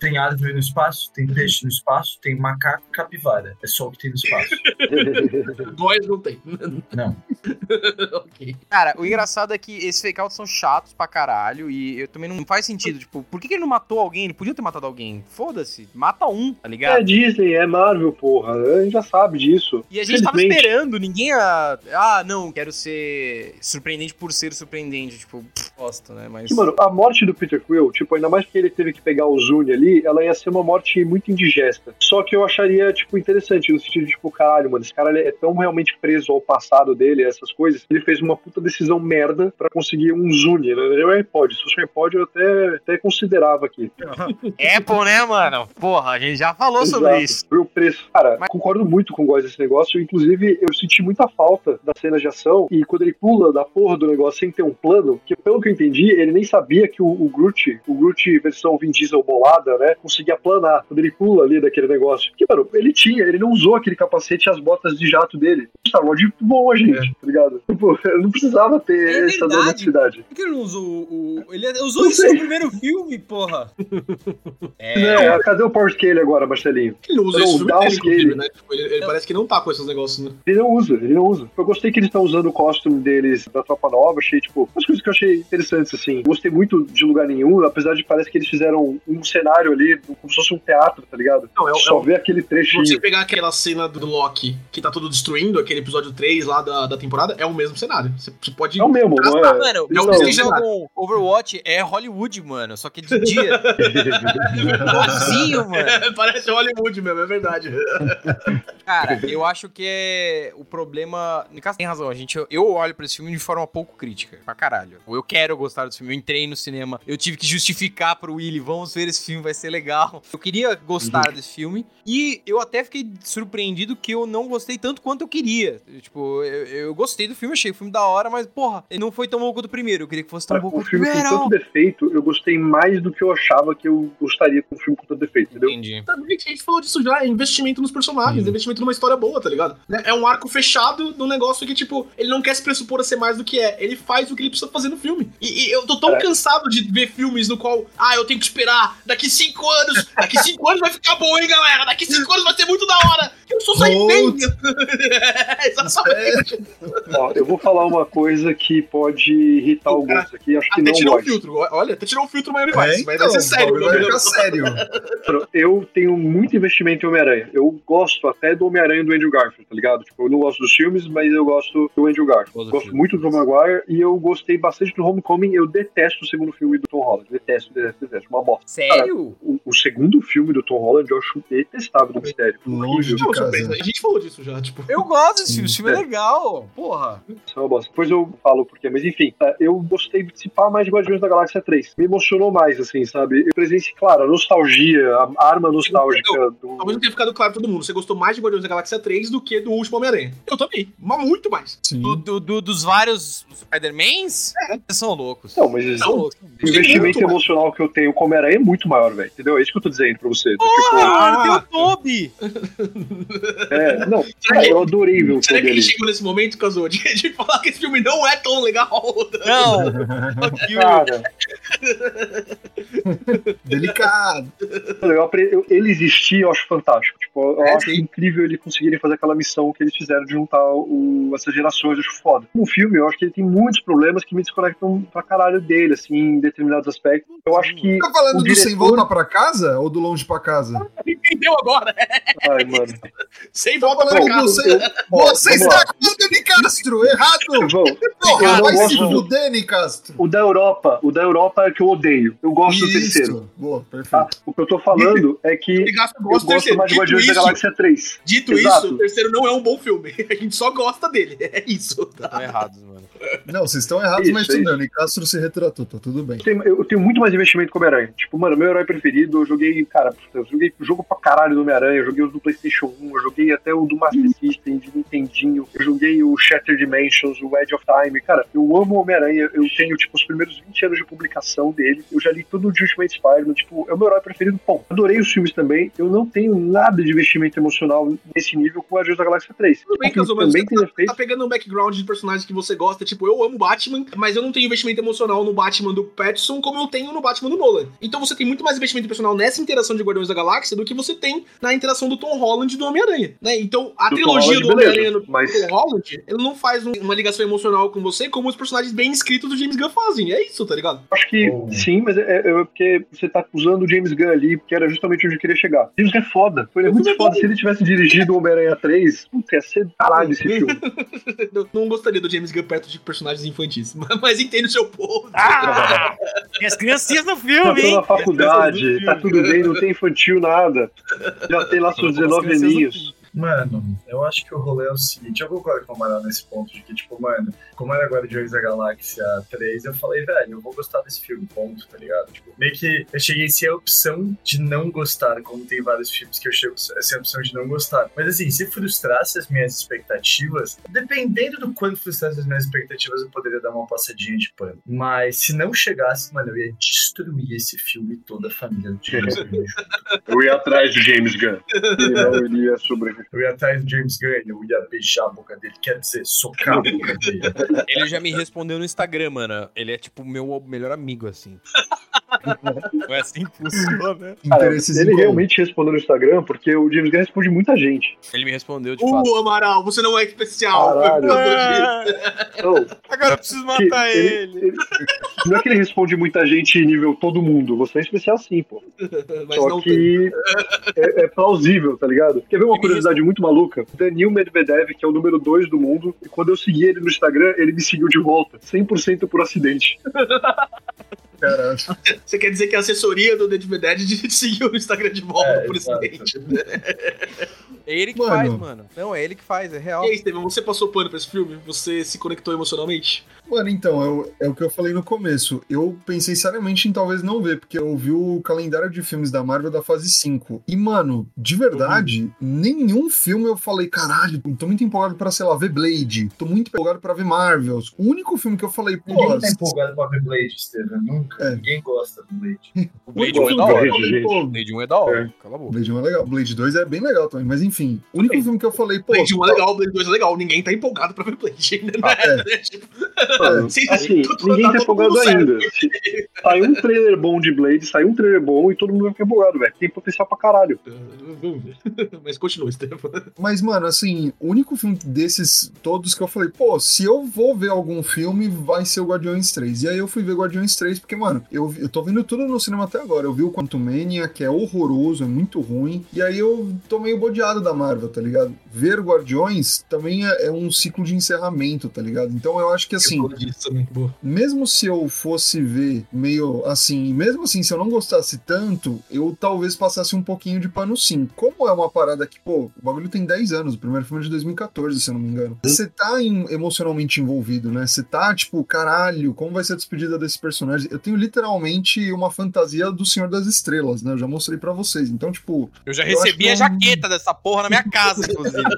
Tem árvore no espaço, tem peixe no espaço, tem macaco e capivara. É só o que tem no espaço. Nós não tem. Não. ok. Cara, o engraçado é que esses fake são chatos pra caralho e eu também não faz sentido. Tipo, por que, que ele não matou alguém? Ele podia ter matado alguém. Foda-se, mata um, tá é ligado? Disney, é Marvel, porra. A gente já sabe disso. E a gente tava esperando, ninguém a. Ah, não, quero ser surpreendente por ser surpreendente. Tipo, gosto, né? Mas. Que, mano, a morte do Peter Quill, tipo, ainda mais porque ele teve que pegar o Zune ali, ela ia ser uma morte muito indigesta. Só que eu acharia, tipo, interessante, no sentido de, tipo, caralho, mano, esse cara é tão realmente preso ao passado dele, essas coisas, ele fez uma puta decisão merda pra conseguir um Zune, né? Ele é um iPod. Se fosse um iPod, eu até, até considerava aqui. Apple, né, mano? Porra, a gente já falou sobre Exato. isso. Foi o preço. Cara, concordo muito com o Góis desse negócio. Inclusive, eu senti muita falta das cenas de ação. E quando ele pula da porra do negócio sem ter um plano, que pelo que eu entendi, ele nem sabia que o, o Groot, o Groot versão Vin Diesel bolada, né, conseguia planar. Quando ele pula ali daquele negócio. Que, mano, ele tinha, ele não usou aquele capacete e as botas de jato dele. Star Lord voa, gente, tá ligado? Tipo, eu não precisava ter É essa necessidade. Por que ele não usou o. o- Ele usou Não isso sei. no primeiro filme, porra. É, cadê o Power Scale agora, Marcelinho? Ele não usa Não, isso filme inclusive, scale. né? Tipo, ele, ele parece que não tá com esses negócios, né? Ele não usa, ele não usa. Eu gostei que eles estão usando o costume deles da Tropa Nova, achei, tipo, umas coisas que eu achei interessantes, assim. Gostei muito de lugar nenhum, apesar de parece que eles fizeram um cenário ali, como se fosse um teatro, tá ligado? Não, é, o- é Só o- ver aquele Se trechinho. você pegar aquela cena do Loki que tá tudo destruindo, aquele episódio 3 lá da, da temporada, é o mesmo cenário. Você, você pode. É o mesmo, não é? Mano, É o eles desenho jogam Overwatch é Hollywood, mano. Só que de dia. Igualzinho, mano. Parece Hollywood mesmo, é verdade. Cara, eu acho que é o problema. Nicasso tem razão, a gente, eu olho pra esse filme de forma pouco crítica. Pra caralho. Ou eu quero gostar desse filme. Eu entrei no cinema, eu tive que justificar pro Willy: vamos ver esse filme, vai ser legal. Eu queria gostar desse filme. E eu até fiquei surpreendido que eu não gostei tanto quanto eu queria. Tipo, eu, eu gostei do filme, achei o filme da hora, mas, porra, ele não foi tão bom quanto o primeiro. Eu queria que fosse tão Cara, bom quanto o filme com primeiro. tanto defeito, eu gostei mais do que eu achava que eu gostaria com um filme com tanto defeito, entendeu? Entendi. Também que a gente falou disso já, é investimento nos personagens, investimento numa história boa, tá ligado? Né? É um arco fechado num negócio que, tipo, ele não quer se pressupor a ser mais do que é. Ele faz o que ele precisa fazer no filme. E, e eu tô tão É. cansado de ver filmes no qual, ah, eu tenho que esperar, daqui cinco anos, daqui cinco anos vai ficar bom, hein, galera? Daqui cinco anos vai ser muito da hora. Eu sou entendo. Exatamente. Ó, eu vou falar uma coisa que pode irritar O alguns aqui, acho que Até não tirou o filtro. Olha, até tirou o filtro É. Mas então, vai ser sério, o meu bagulho vai ficar sério. Eu tenho muito investimento em Homem-Aranha. Eu gosto até do Homem-Aranha do Andrew Garfield, tá ligado? Tipo, eu não gosto dos filmes, mas eu gosto do Andrew Garfield. Gosto do gosto filme. muito do Tom Maguire e eu gostei bastante do Homecoming. Eu detesto o segundo filme do Tom Holland. Detesto, detesto, detesto. Uma bosta. Sério? O, o segundo filme do Tom Holland eu acho detestável do mistério. Longe de Não, casa. A gente falou disso já, tipo. Eu gosto desse filme, esse filme é legal. Porra. Isso é uma bosta. Depois eu falo o porquê, mas enfim, é, eu gostei de participar mais de Guardiões da Galáxia 3. Me emocionou mais, assim, sabe? Eu presenciei, claro, a nostalgia, a arma nostálgica do. Talvez não tenha ficado claro pra todo mundo. Você gostou mais de Guardiões da Galáxia 3 do que do último Homem-Aranha. Eu também. Mas muito mais. Sim. Do, do- do- dos vários Spider-Mans, vocês são loucos. Não, mas são loucos. o investimento muito emocional que eu tenho com Homem-Aranha é muito maior, velho. Entendeu? É isso que eu tô dizendo pra você. Do Ah, Ah. tem o Toby! tipo, é, não, Será que- eu adorei ver o Será que ele chegou nesse momento, Kazuo, de, de falar que esse filme não é tão legal? Não! Cara, Delicado. eu- ele existir, eu acho fantástico. Tipo, eu É, acho sim. incrível ele conseguirem fazer aquela missão que eles fizeram de juntar o- essas gerações, eu acho foda. No filme, eu acho que ele tem muitos problemas que me desconectam pra caralho dele, assim, em determinados aspectos. Eu acho que. Tá falando o do Sem diretor- Volta pra Casa ou do Longe pra Casa? Entendeu agora? Ai, mano. Sem Tô volta pra casa. Sem... Você vamos está com o Dani Castro, errado! Porra, eu não vai se fuder. O da Europa, o da Europa é que eu odeio. Eu gosto do terceiro. Isso. Boa, Tá? perfeito. O que eu tô falando é que eu gosto do gosto mais de Dito Guardiões da isso, Galáxia 3. dito Exato. isso, o terceiro não é um bom filme. A gente só gosta dele. É isso. tá? Estão errados, mano. Não, vocês estão errados, Isso, mas isso. tudo bem. Dani Castro se retratou, tá tudo bem. Eu tenho, eu tenho muito mais investimento com o Homem-Aranha. Tipo, mano, meu herói preferido, eu joguei, cara, eu joguei jogo pra caralho do Homem-Aranha, eu joguei os do PlayStation 1, eu joguei até o do Master System, de Nintendinho, eu joguei o Shattered Dimensions, o Edge of Time. Cara, eu amo o Homem-Aranha, eu tenho, tipo, os primeiros 20 anos de publicação dele, eu já li tudo de Ultimate Spider-Man, tipo, é o meu herói preferido, bom. Adorei os filmes também, eu não tenho nada de investimento emocional nesse nível com Guardiões da Galáxia 3. Tudo bem, O Kazuo, mas também você tem tá, efeito. tá pegando um background de personagens que você gosta. Tipo, eu amo Batman, mas eu não tenho investimento emocional no Batman do Pattinson como eu tenho no Batman do Nolan. Então você tem muito mais investimento emocional nessa interação de Guardiões da Galáxia do que você tem na interação do Tom Holland e do Homem-Aranha. Né? Então, a Do trilogia Holland, do Homem-Aranha no mas- Tom Holland, ele não faz um- uma ligação emocional com você como os personagens bem escritos do James Gunn fazem. É isso, tá ligado? Acho que Oh. sim, mas é, é porque você tá usando o James Gunn ali, que era justamente onde eu queria chegar. James Gunn é foda. Ele é muito foda. bom. Se ele tivesse dirigido o Homem-Aranha 3, putz, ia ser caralho esse filme. Eu não gostaria do James Gunn perto de personagens infantis, mas, entendo o seu ponto. Ah! Tem as criancinhas no Tá filme, tô hein? na faculdade, tá tudo bem, não tem infantil nada. Já tem lá seus 19 crianças no aninhos. Mano, eu acho que o rolê é o seguinte, eu concordo com o Amaral nesse ponto de que, tipo, mano, como era Guardiões da Galáxia 3, eu falei, velho, eu vou gostar desse filme, ponto, tá ligado? Tipo, meio que eu cheguei sem a opção de não gostar, como tem vários filmes que eu chego sem a opção de não gostar. Mas assim, se frustrasse as minhas expectativas, dependendo do quanto frustrasse as minhas expectativas, eu poderia dar uma passadinha de pano. Mas se não chegasse, mano, eu ia destruir esse filme e toda a família do James Gunn. Eu ia atrás do James Gunn. Ele não iria sobreviver. Eu ia atrás do James Gunn, eu ia beijar a boca dele, quer dizer, socar a boca dele. Ele já me respondeu no Instagram, mano. Ele é tipo meu melhor amigo, assim. Foi assim que funciona. Cara, Interesses em ele realmente respondeu no Instagram, porque o James Gunn responde muita gente. Ele me respondeu de fato. Uh, Amaral, você não é especial. Agora eu preciso que matar ele. ele- Não é que ele responde muita gente nível todo mundo. Você é especial sim, pô. Mas Só que é, é plausível, tá ligado? Quer ver uma curiosidade muito maluca? Danil Medvedev, que é o número 2 do mundo, e quando eu segui ele no Instagram, ele me seguiu de volta. 100% por acidente. Caralho. Você quer dizer que a assessoria do Medvedev te seguiu no Instagram de volta É, por exato. acidente. É ele que Mano. faz, mano. Não, é ele que faz, é real. E aí, Steven, você passou pano pra esse filme? Você se conectou emocionalmente? Mano, então, é o, é o que eu falei no começo. eu pensei seriamente em talvez não ver, porque eu vi o calendário de filmes da Marvel da fase 5. E, mano, de verdade, nenhum filme eu falei, caralho, tô muito empolgado pra, sei lá, ver Blade. Tô muito empolgado pra ver Marvels. O único filme que eu falei, Ninguém pô. tá empolgado pra ver Blade, Steven. Nunca. É. Ninguém gosta do Blade. O Blade Muito 1 é bom, da hora. O Blade 1 é da hora. É. Cala a boca. Blade 1 é legal. Blade 2 é bem legal também, mas enfim. O único filme que eu falei, pô. Blade 1 é legal, Blade 2 é legal. Ninguém tá empolgado pra ver Blade ainda, né? é. Tipo, assim, tô- ninguém tá tá empolgado ainda. Saiu um trailer bom de Blade, saiu um trailer bom e todo mundo vai ficar empolgado, velho. Tem potencial pra caralho. Vamos ver. Mas continua, Stefan. Mas, mano, assim, o único filme desses todos que eu falei, pô, se eu vou ver algum filme, vai ser o Guardiões 3. E aí eu fui ver Guardiões 3, porque, mano, eu, eu tô vendo tudo no cinema até agora. Eu vi o Quantum Mania, que é horroroso, é muito ruim. E aí eu tô meio bodeado da Marvel, tá ligado? Ver Guardiões também é, é um ciclo de encerramento, tá ligado? Então eu acho que, assim, Eu disso mesmo se eu fosse ver meio assim, mesmo assim, se eu não gostasse tanto, eu talvez passasse um pouquinho de pano sim. Como é uma parada que, pô, o bagulho tem 10 anos, o primeiro filme é de 2014, se eu não me engano. Você tá em- emocionalmente envolvido, né? Você tá, tipo, caralho, como vai ser a despedida desse personagem? Eu tenho literalmente uma fantasia do Senhor das Estrelas, né? Eu já mostrei pra vocês. Então, tipo, Eu já Eu recebi a não- jaqueta dessa porra na minha casa, inclusive.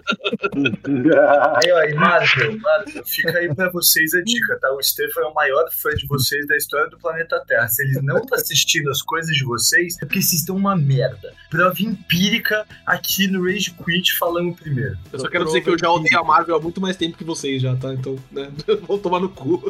Aí, ó, e Marvel, Marvel, fica aí pra vocês a dica, tá? O Stefan é o maior fã de vocês da história do planeta Terra. Se ele não tá assistindo as coisas de vocês, é porque vocês estão uma merda. Prova empírica aqui no Rage Quit falando primeiro. Eu só quero dizer que eu já odeio a Marvel há muito mais tempo que vocês já, tá? Então, né? Vou tomar no cu.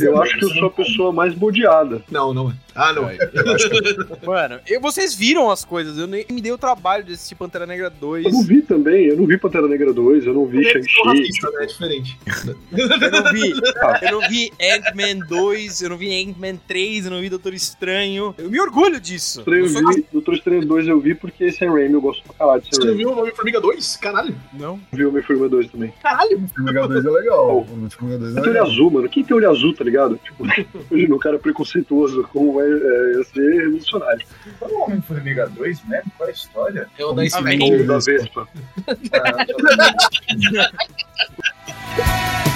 Eu acho que eu sou a pessoa mais bodeada. Não, não é. Ah, não. Acho que- Mano, eu- vocês viram as coisas, eu nem me dei o trabalho de assistir Pantera Negra 2. Eu não vi também, eu não vi Pantera Negra 2, eu não vi são Shang-Chi. racistas, né? É diferente. Eu não vi, eu não vi Ant-Man 2, eu não vi Ant-Man 3, eu não vi Doutor Estranho. Eu me orgulho disso. Estranho Eu sou- vi, Doutor Estranho 2 eu vi porque Sam Raimi eu gosto pra caralho de Você Sam não Raimi. viu o Homem-Formiga 2? Caralho. Não. Vi o Homem-Formiga 2 também. Caralho. o Formiga 2 é legal. O Formiga 2 é Tem olho legal. azul, mano. Quem tem olho azul, tá ligado? Tipo, imagina um cara preconceituoso como vai é, ia ser revolucionário. Qual é o Homem-Formiga 2 mesmo? Qual é a história? É o da. Ou da Vespa. Ah,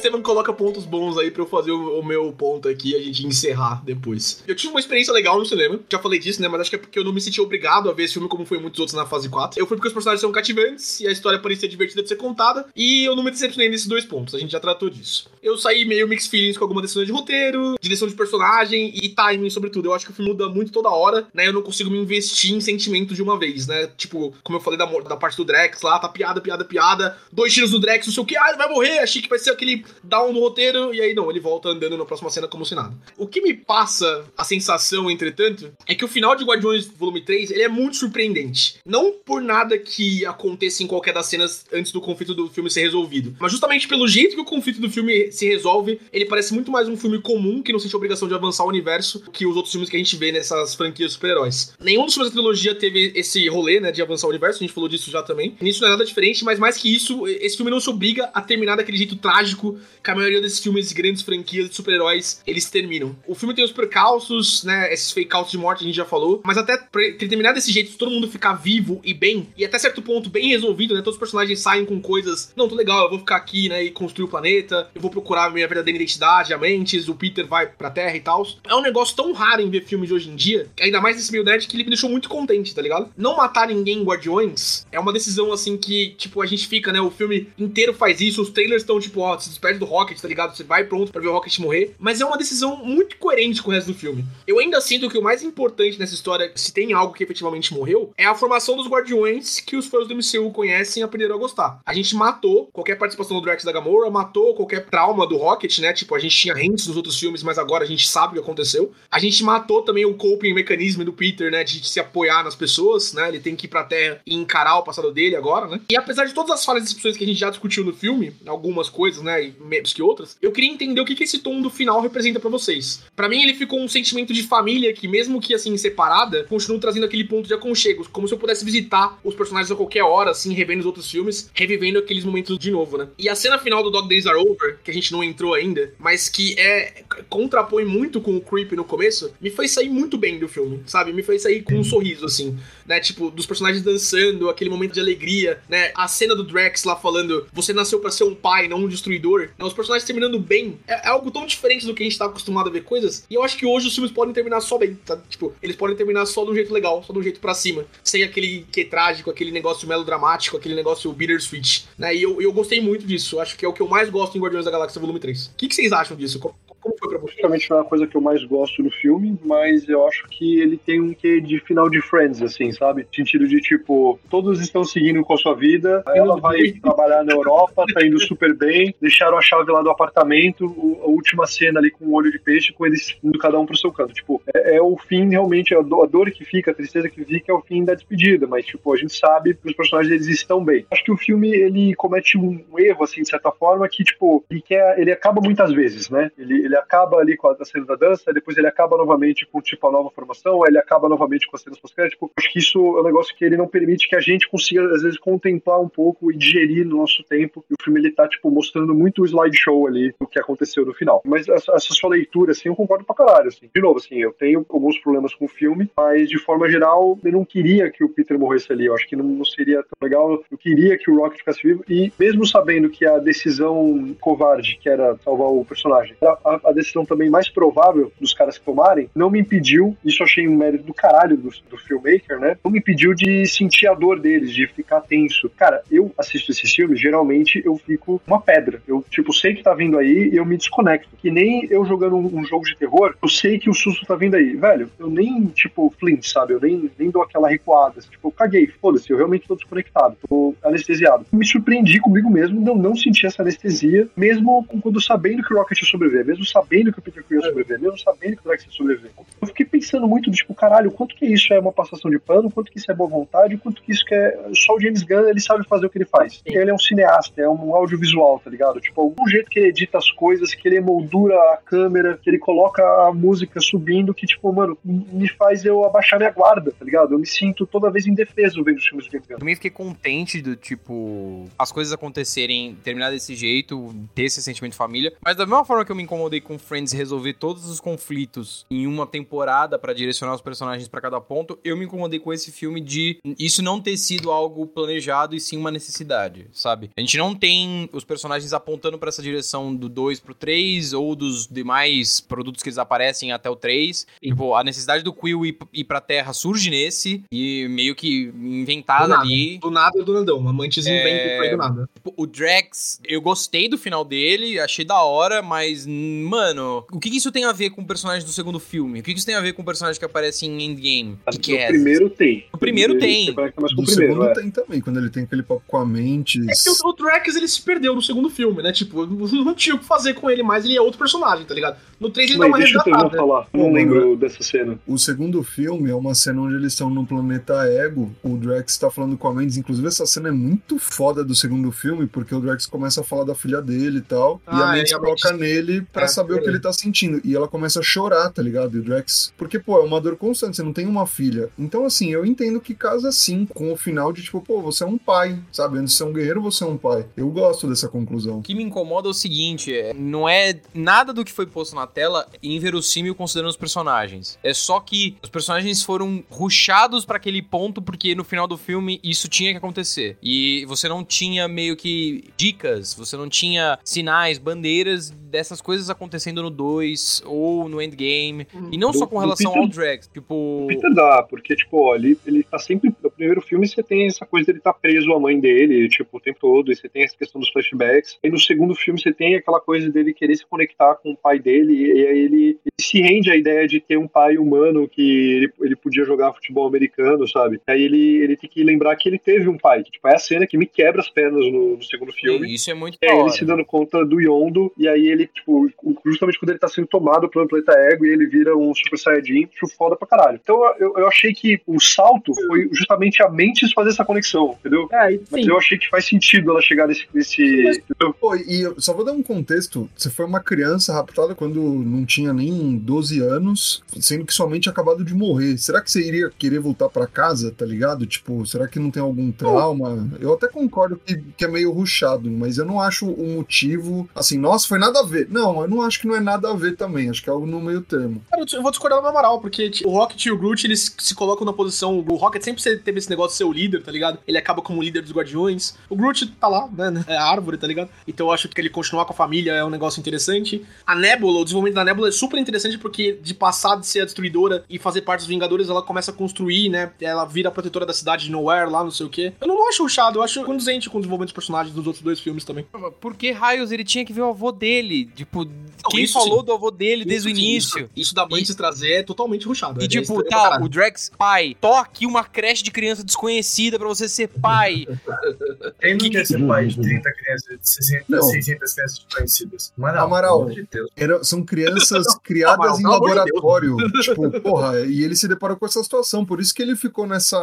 Estevam coloca pontos bons aí pra eu fazer o, o meu ponto aqui e a gente encerrar depois. Eu tive uma experiência legal no cinema, já falei disso, né? Mas acho que é porque eu não me senti obrigado a ver esse filme como foi muitos outros na fase 4. Eu fui porque os personagens são cativantes e a história parecia divertida de ser contada. E eu não me decepcionei nesses dois pontos, a gente já tratou disso. Eu saí meio mixed feelings com algumas decisões de roteiro, direção de personagem e timing, sobretudo. Eu acho que o filme muda muito toda hora, né? Eu não consigo me investir em sentimentos de uma vez, né? Tipo, como eu falei da, da parte do Drex lá, tá piada, piada, piada. Dois tiros do Drex, não sei o que, ah, ele vai morrer. Achei que vai ser aquele down no roteiro. E aí, não, ele volta andando na próxima cena como se nada. O que me passa a sensação, entretanto, é que o final de Guardiões Volume 3 ele é muito surpreendente. Não por nada que aconteça em qualquer das cenas antes do conflito do filme ser resolvido, mas justamente pelo jeito que o conflito do filme se resolve, ele parece muito mais um filme comum que não sente a obrigação de avançar o universo que os outros filmes que a gente vê nessas franquias super-heróis. Nenhum dos filmes da trilogia teve esse rolê, né, de avançar o universo, a gente falou disso já também. Nisso não é nada diferente, mas mais que isso, esse filme não se obriga a terminar daquele jeito trágico que a maioria desses filmes de grandes franquias de super-heróis eles terminam. O filme tem os percalços, né, esses fake outs de morte a gente já falou, mas até pra ele terminar desse jeito, todo mundo ficar vivo e bem, e até certo ponto bem resolvido, né, todos os personagens saem com coisas, não, tô legal, eu vou ficar aqui, né, e construir o planeta, eu vou procurar a minha verdadeira identidade, a mentes, o Peter vai pra Terra e tal. É um negócio tão raro em ver filmes hoje em dia, ainda mais nesse meio nerd, que ele me deixou muito contente, tá ligado? Não matar ninguém em Guardiões é uma decisão, assim, que, tipo, a gente fica, né, o filme inteiro faz isso, os trailers estão, tipo, ó, se do Rocket, tá ligado? Você vai pronto pra ver o Rocket morrer, mas é uma decisão muito coerente com o resto do filme. Eu ainda sinto que o mais importante nessa história, se tem algo que efetivamente morreu, é a formação dos Guardiões que os fãs do MCU conhecem e aprenderam a gostar. A gente matou qualquer participação do Drax da Gamora, matou qualquer trauma do Rocket, né? Tipo, a gente tinha hints nos outros filmes, mas agora a gente sabe o que aconteceu. A gente matou também o coping mecanismo do Peter, né? De se apoiar nas pessoas, né? Ele tem que ir pra Terra e encarar o passado dele agora, né? E apesar de todas as falhas e decepções que a gente já discutiu no filme, algumas coisas, né? série menos que outras, eu queria entender o que, que esse tom do final representa pra vocês. Pra mim, ele ficou um sentimento de família que, mesmo que assim, separada, continua trazendo aquele ponto de aconchego. Como se eu pudesse visitar os personagens a qualquer hora, assim, revendo os outros filmes, revivendo aqueles momentos de novo, né? E a cena final do Dog Days Are Over, que a gente não entrou ainda, mas que é contrapõe muito com o Creep no começo, me fez sair muito bem do filme, sabe? Me fez sair com um sorriso, assim, né? Tipo, dos personagens dançando, aquele momento de alegria, né? A cena do Drax lá falando, você nasceu pra ser um pai, não um destruidor. Né? Os personagens terminando bem. É, é algo tão diferente do que a gente tá acostumado a ver coisas. E eu acho que hoje os filmes podem terminar só bem, tá? Tipo, eles podem terminar só de um jeito legal, só de um jeito pra cima. Sem aquele que trágico, aquele negócio melodramático, aquele negócio bittersweet, né? E eu, eu gostei muito disso. Acho que é o que eu mais gosto em Guardiões da Galáxia Volume 3. O que, que vocês acham disso? Como, foi pra vocês? Praticamente não é uma coisa que eu mais gosto no filme, mas eu acho que ele tem um quê de final de Friends, assim, sabe? Sentido de, tipo, todos estão seguindo com a sua vida, ela vai trabalhar na Europa, tá indo super bem, deixaram a chave lá do apartamento, a última cena ali com o olho de peixe, com eles indo cada um pro seu canto. Tipo, é, é o fim realmente, a a dor que fica, a tristeza que fica é o fim da despedida, mas, tipo, a gente sabe que os personagens eles estão bem. Acho que o filme, ele comete um erro, assim, de certa forma, que, tipo, ele quer, ele acaba muitas vezes, né? Ele, ele acaba ali com a, cena da dança, depois ele acaba novamente com, tipo, a nova formação, ele acaba novamente com as cenas pós-crédito. Tipo, acho que isso é um negócio que ele não permite que a gente consiga, às vezes, contemplar um pouco e digerir no nosso tempo. E o filme, ele tá, tipo, mostrando muito o slideshow ali do que aconteceu no final. Mas essa sua leitura, assim, eu concordo pra caralho, assim. De novo, assim, eu tenho alguns problemas com o filme, mas, de forma geral, eu não queria que o Peter morresse ali. Eu acho que não, não seria tão legal. Eu queria que o Rocket ficasse vivo. E, mesmo sabendo que a decisão covarde, que era salvar o personagem, era a, a decisão também mais provável dos caras que tomarem, não me impediu, isso eu achei um mérito do caralho do, do filmmaker, né? Não me impediu de sentir a dor deles, de ficar tenso. Cara, eu assisto esses filmes, geralmente eu fico uma pedra. Eu, tipo, sei que tá vindo aí e eu me desconecto. Que nem eu jogando um, um jogo de terror, eu sei que o susto tá vindo aí. Velho, eu nem, tipo, flint, sabe? Eu nem, nem dou aquela recuada. Tipo, eu caguei, foda-se, eu realmente tô desconectado, tô anestesiado. Me surpreendi comigo mesmo, não, não senti essa anestesia, mesmo quando sabendo que o Rocket ia sobreviver, mesmo sabendo que o Peter Quill ia sobreviver, mesmo sabendo que o Drax ia sobreviver. Eu fiquei pensando muito, tipo, caralho, quanto que isso é uma passação de pano, quanto que isso é boa vontade, quanto que isso que é. Só o James Gunn, ele sabe fazer o que ele faz. Ele é um cineasta, é um audiovisual, tá ligado? Tipo, algum jeito que ele edita as coisas, que ele emoldura a câmera, que ele coloca a música subindo, que, tipo, mano, me faz eu abaixar minha guarda, tá ligado? Eu me sinto toda vez indefeso vendo os filmes do James Gunn. Eu também fiquei contente do tipo, as coisas acontecerem, terminar desse jeito, ter esse sentimento de família. Mas da mesma forma que eu me incomodei com Friends resolver todos os conflitos em uma temporada pra direcionar os personagens pra cada ponto, eu me incomodei com esse filme de isso não ter sido algo planejado e sim uma necessidade, sabe? A gente não tem os personagens apontando pra essa direção do 2 pro 3 ou dos demais produtos que eles aparecem até o 3. Tipo, a necessidade do Quill ir, ir pra Terra surge nesse e meio que inventada Do nada. ali. Do nada, do Nandão. Amantes É. inventa e foi do nada. Tipo, O Drax, eu gostei do final dele, achei da hora, mas, mano, o que que isso tem a ver com o personagem do segundo filme? O que que isso tem a ver com o personagem que aparece em Endgame? O que, que no é? primeiro tem. O primeiro tem. No o primeiro, segundo é. tem também, quando ele tem aquele papo com a mente. É que o, o Drax ele se perdeu no segundo filme, né? Tipo, não tinha o que fazer com ele mais, ele é outro personagem, tá ligado? No 3 ele dá Mas uma deixa eu resgatada. falar. Não lembro dessa cena. O segundo filme é uma cena onde eles estão no planeta Ego. O Drax tá falando com a Mendes. Inclusive, essa cena é muito foda do segundo filme, porque o Drax começa a falar da filha dele e tal. e a Ah, Mendes é, a coloca Mendes- nele pra É, saber o que verdade. ele tá sentindo. E ela começa a chorar, tá ligado? E o Drax. Porque, pô, é uma dor constante, você não tem uma filha. Então, assim, eu entendo que casa sim com o final de tipo, pô, você é um pai, sabe? Antes de ser um guerreiro, você é um pai. Eu gosto dessa conclusão. O que me incomoda é o seguinte, é, não é nada do que foi posto na tela inverossímil considerando os personagens. É só que os personagens foram rushados pra aquele ponto porque no final do filme isso tinha que acontecer. E você não tinha meio que dicas, você não tinha sinais, bandeiras dessas coisas acontecendo no 2 ou no Endgame. E não Do- só com relação Peter- ao Drax, tipo... O Peter dá, porque, tipo, ó, ele, ele tá sempre. No primeiro filme você tem essa coisa dele tá preso à mãe dele, tipo, o tempo todo, e você tem essa questão dos flashbacks. E no segundo filme você tem aquela coisa dele querer se conectar com o pai dele, e, e aí ele, ele se rende à ideia de ter um pai humano que ele, ele podia jogar futebol americano, sabe? Aí ele, ele tem que lembrar que ele teve um pai, que, tipo, é a cena que me quebra as pernas no, no segundo filme. Isso é muito É ele se dando conta do Yondo, e aí ele, tipo, justamente quando ele tá sendo tomado pelo planeta Ego, e ele vira um Super Saiyajin, acho foda pra caralho. Então eu, eu achei que o salto foi justamente a Mentes fazer essa conexão, entendeu? É, e Mas eu achei que faz sentido ela chegar nesse. nesse entendeu? Pô, e eu só vou dar um contexto. Você foi uma criança raptada quando não tinha nem 12 anos, sendo que tinha acabado de morrer. Será que você iria querer voltar pra casa, tá ligado? Tipo, será que não tem algum trauma? Eu até concordo que, que é meio ruchado, mas eu não acho o motivo assim, nossa, foi nada a ver. Não, eu não acho que não é nada a ver também. Acho que é algo no meio termo. Cara, eu vou discordar na moral, porque o Rocket e o Groot, eles se colocam na posição. O Rocket sempre teve esse negócio de ser o líder, tá ligado? Ele acaba como líder dos Guardiões. O Groot tá lá, né? É a árvore, tá ligado? Então eu acho que ele continuar com a família é um negócio interessante. A Nebula, o desenvolvimento da Nebula é super interessante porque de passar de ser a destruidora e fazer parte dos Vingadores, ela começa a construir, né? Ela vira a protetora da cidade de Nowhere lá, não sei o quê. Eu não acho ruchado, eu acho conduzente com o desenvolvimento dos personagens dos outros dois filmes também. Por que raios ele tinha que ver o avô dele? Tipo, quem isso falou sim. do avô dele desde o início? Isso, isso da mãe se trazer é totalmente ruchado. E é tipo, tá, o Drax pai, toque uma creche de criança desconhecida pra você ser pai. Quem não quer ser pai de 30 crianças, de 60, Não. 600 crianças desconhecidas? Mas não, Amaral. Era- são crianças criadas Amaral, em de laboratório. tipo, porra, e ele se deparou com essa situação. Por isso que ele ficou nessa.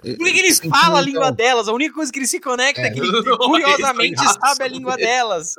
Por que, que eles falam a língua delas? A única coisa que ele se conecta é, que ele curiosamente sabe a língua delas.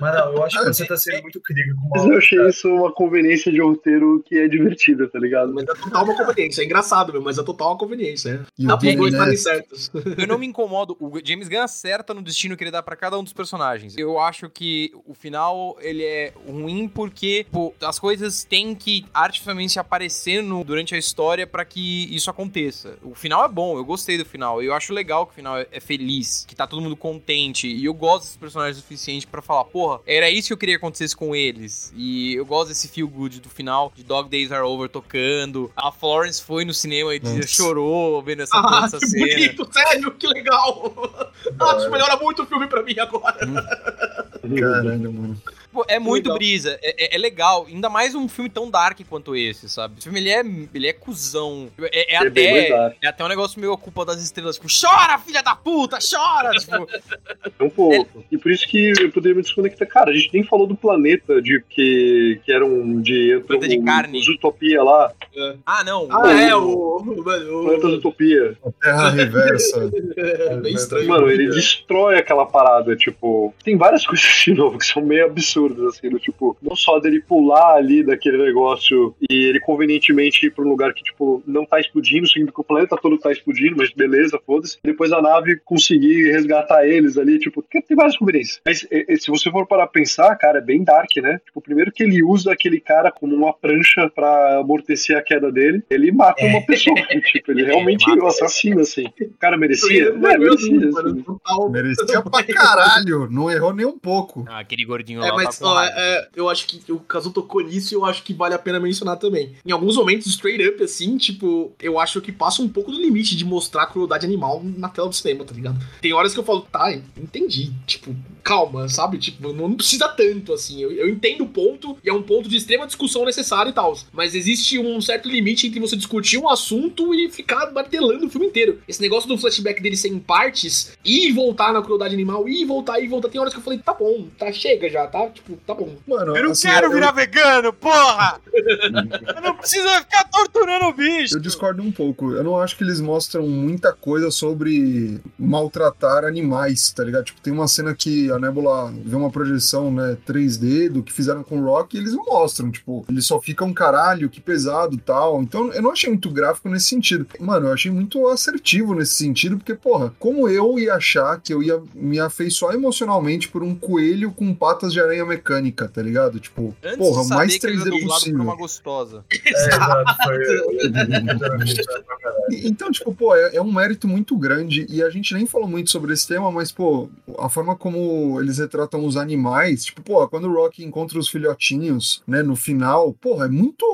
Mas não, eu acho que Ah, você tá sendo muito crítico com Mas eu achei isso uma conveniência de roteiro que é divertida, tá ligado? Mas é total uma conveniência. É engraçado, meu, mas é total uma conveniência. É. E Dá o pros Johnny dois estarem certos. Eu não me incomodo. O James Gunn acerta no destino que ele dá pra cada um dos personagens. Eu acho que o final ele é ruim porque pô, as coisas têm que artificialmente aparecer no- durante a história pra que isso aconteça. O final é bom, eu gostei do final. Eu acho legal que o final é, é feliz, que tá todo mundo contente. E eu gosto desses personagens o suficiente pra falar, porra, era isso que eu queria que acontecesse com eles. E eu gosto desse feel good do final, de Dog Days Are Over tocando. A Florence foi no cinema e Nossa. chorou vendo essa, Ah, essa que cena. bonito, sério, que legal. Acho que melhora muito o filme pra mim agora. Caralho, mano. Pô, é muito legal. brisa, é, é- é legal. Ainda mais um filme tão dark quanto esse, sabe? Esse filme, ele é, ele é cuzão. É, é É até, dark. é até um negócio meio a culpa das estrelas. Tipo, chora, filha da puta, chora! tipo, Um pouco. E por isso que eu poderia me desconectar. Cara, a gente nem falou do planeta de que, que era um de. Planeta de um- carne. os Utopia lá. ah, não. Ah, é, o. o, Planeta Utopia. Terra reversa. é bem estranho. Mano, ele destrói aquela parada, tipo. Tem várias coisas de novo que são meio absurdas, assim, do tipo, não só dele pular ali daquele negócio e ele convenientemente ir pra um lugar que, tipo, não tá explodindo, significa que o planeta todo tá explodindo, mas beleza, foda-se. Depois a nave conseguir resgatar eles ali, tipo, tem tem várias conveniências. Mas se você for parar pra pensar, cara, é bem dark, né? Tipo, primeiro que ele usa aquele cara como uma prancha pra amortecer a queda dele, ele mata uma pessoa. tipo, ele realmente mata. o assassino, assim. O cara merecia? Ele É, merecia. assim. Merecia pra caralho. Não errou nem um pouco. Ah, aquele gordinho É, lá mas ó, raiva. é, eu acho que o Kazu tocou nisso e eu acho que vale a pena mencionar também. Em alguns momentos, straight up, assim, tipo, eu acho que passa um pouco do limite de mostrar crueldade animal na tela do cinema, tá ligado? Tem horas que eu falo, tá, entendi. Tipo, calma, sabe? Tipo, não, não precisa tanto, assim. Eu, eu entendo o ponto e é um ponto de extrema discussão necessário e tal. Mas existe um certo limite entre você discutir um assunto e ficar martelando o filme inteiro. Esse negócio do flashback dele ser em partes e voltar na crueldade animal e voltar e voltar. Tem horas que eu falei, tá bom, tá, chega já, tá? Tipo, tá bom. Mano, Eu não assim, quero eu- virar vegano, porra! Eu não preciso ficar torturando o bicho! Eu discordo um pouco. Eu não acho que eles mostram muita coisa sobre maltratar animais, tá ligado? Tipo, tem uma cena que a Nebula vê uma projeção, né, 3D do que fizeram com o Rock e eles não mostram. Tipo, eles só ficam caralho, que pesado tal. Então, eu não achei muito gráfico nesse sentido. Mano, eu achei muito assertivo nesse sentido, porque, porra, como eu ia achar que eu ia me afeiçoar emocionalmente por um coelho com patas de aranha mecânica, tá ligado? Tipo, Antes porra, de mais saber que ele era 3D dublado por possível. uma gostosa. É, exato, foi. Então, tipo, pô, é, é um mérito muito grande e a gente nem falou muito sobre esse tema, mas, pô, a forma como eles retratam os animais, tipo, pô, quando o Rock encontra os filhotinhos, né, no final, porra, é muito.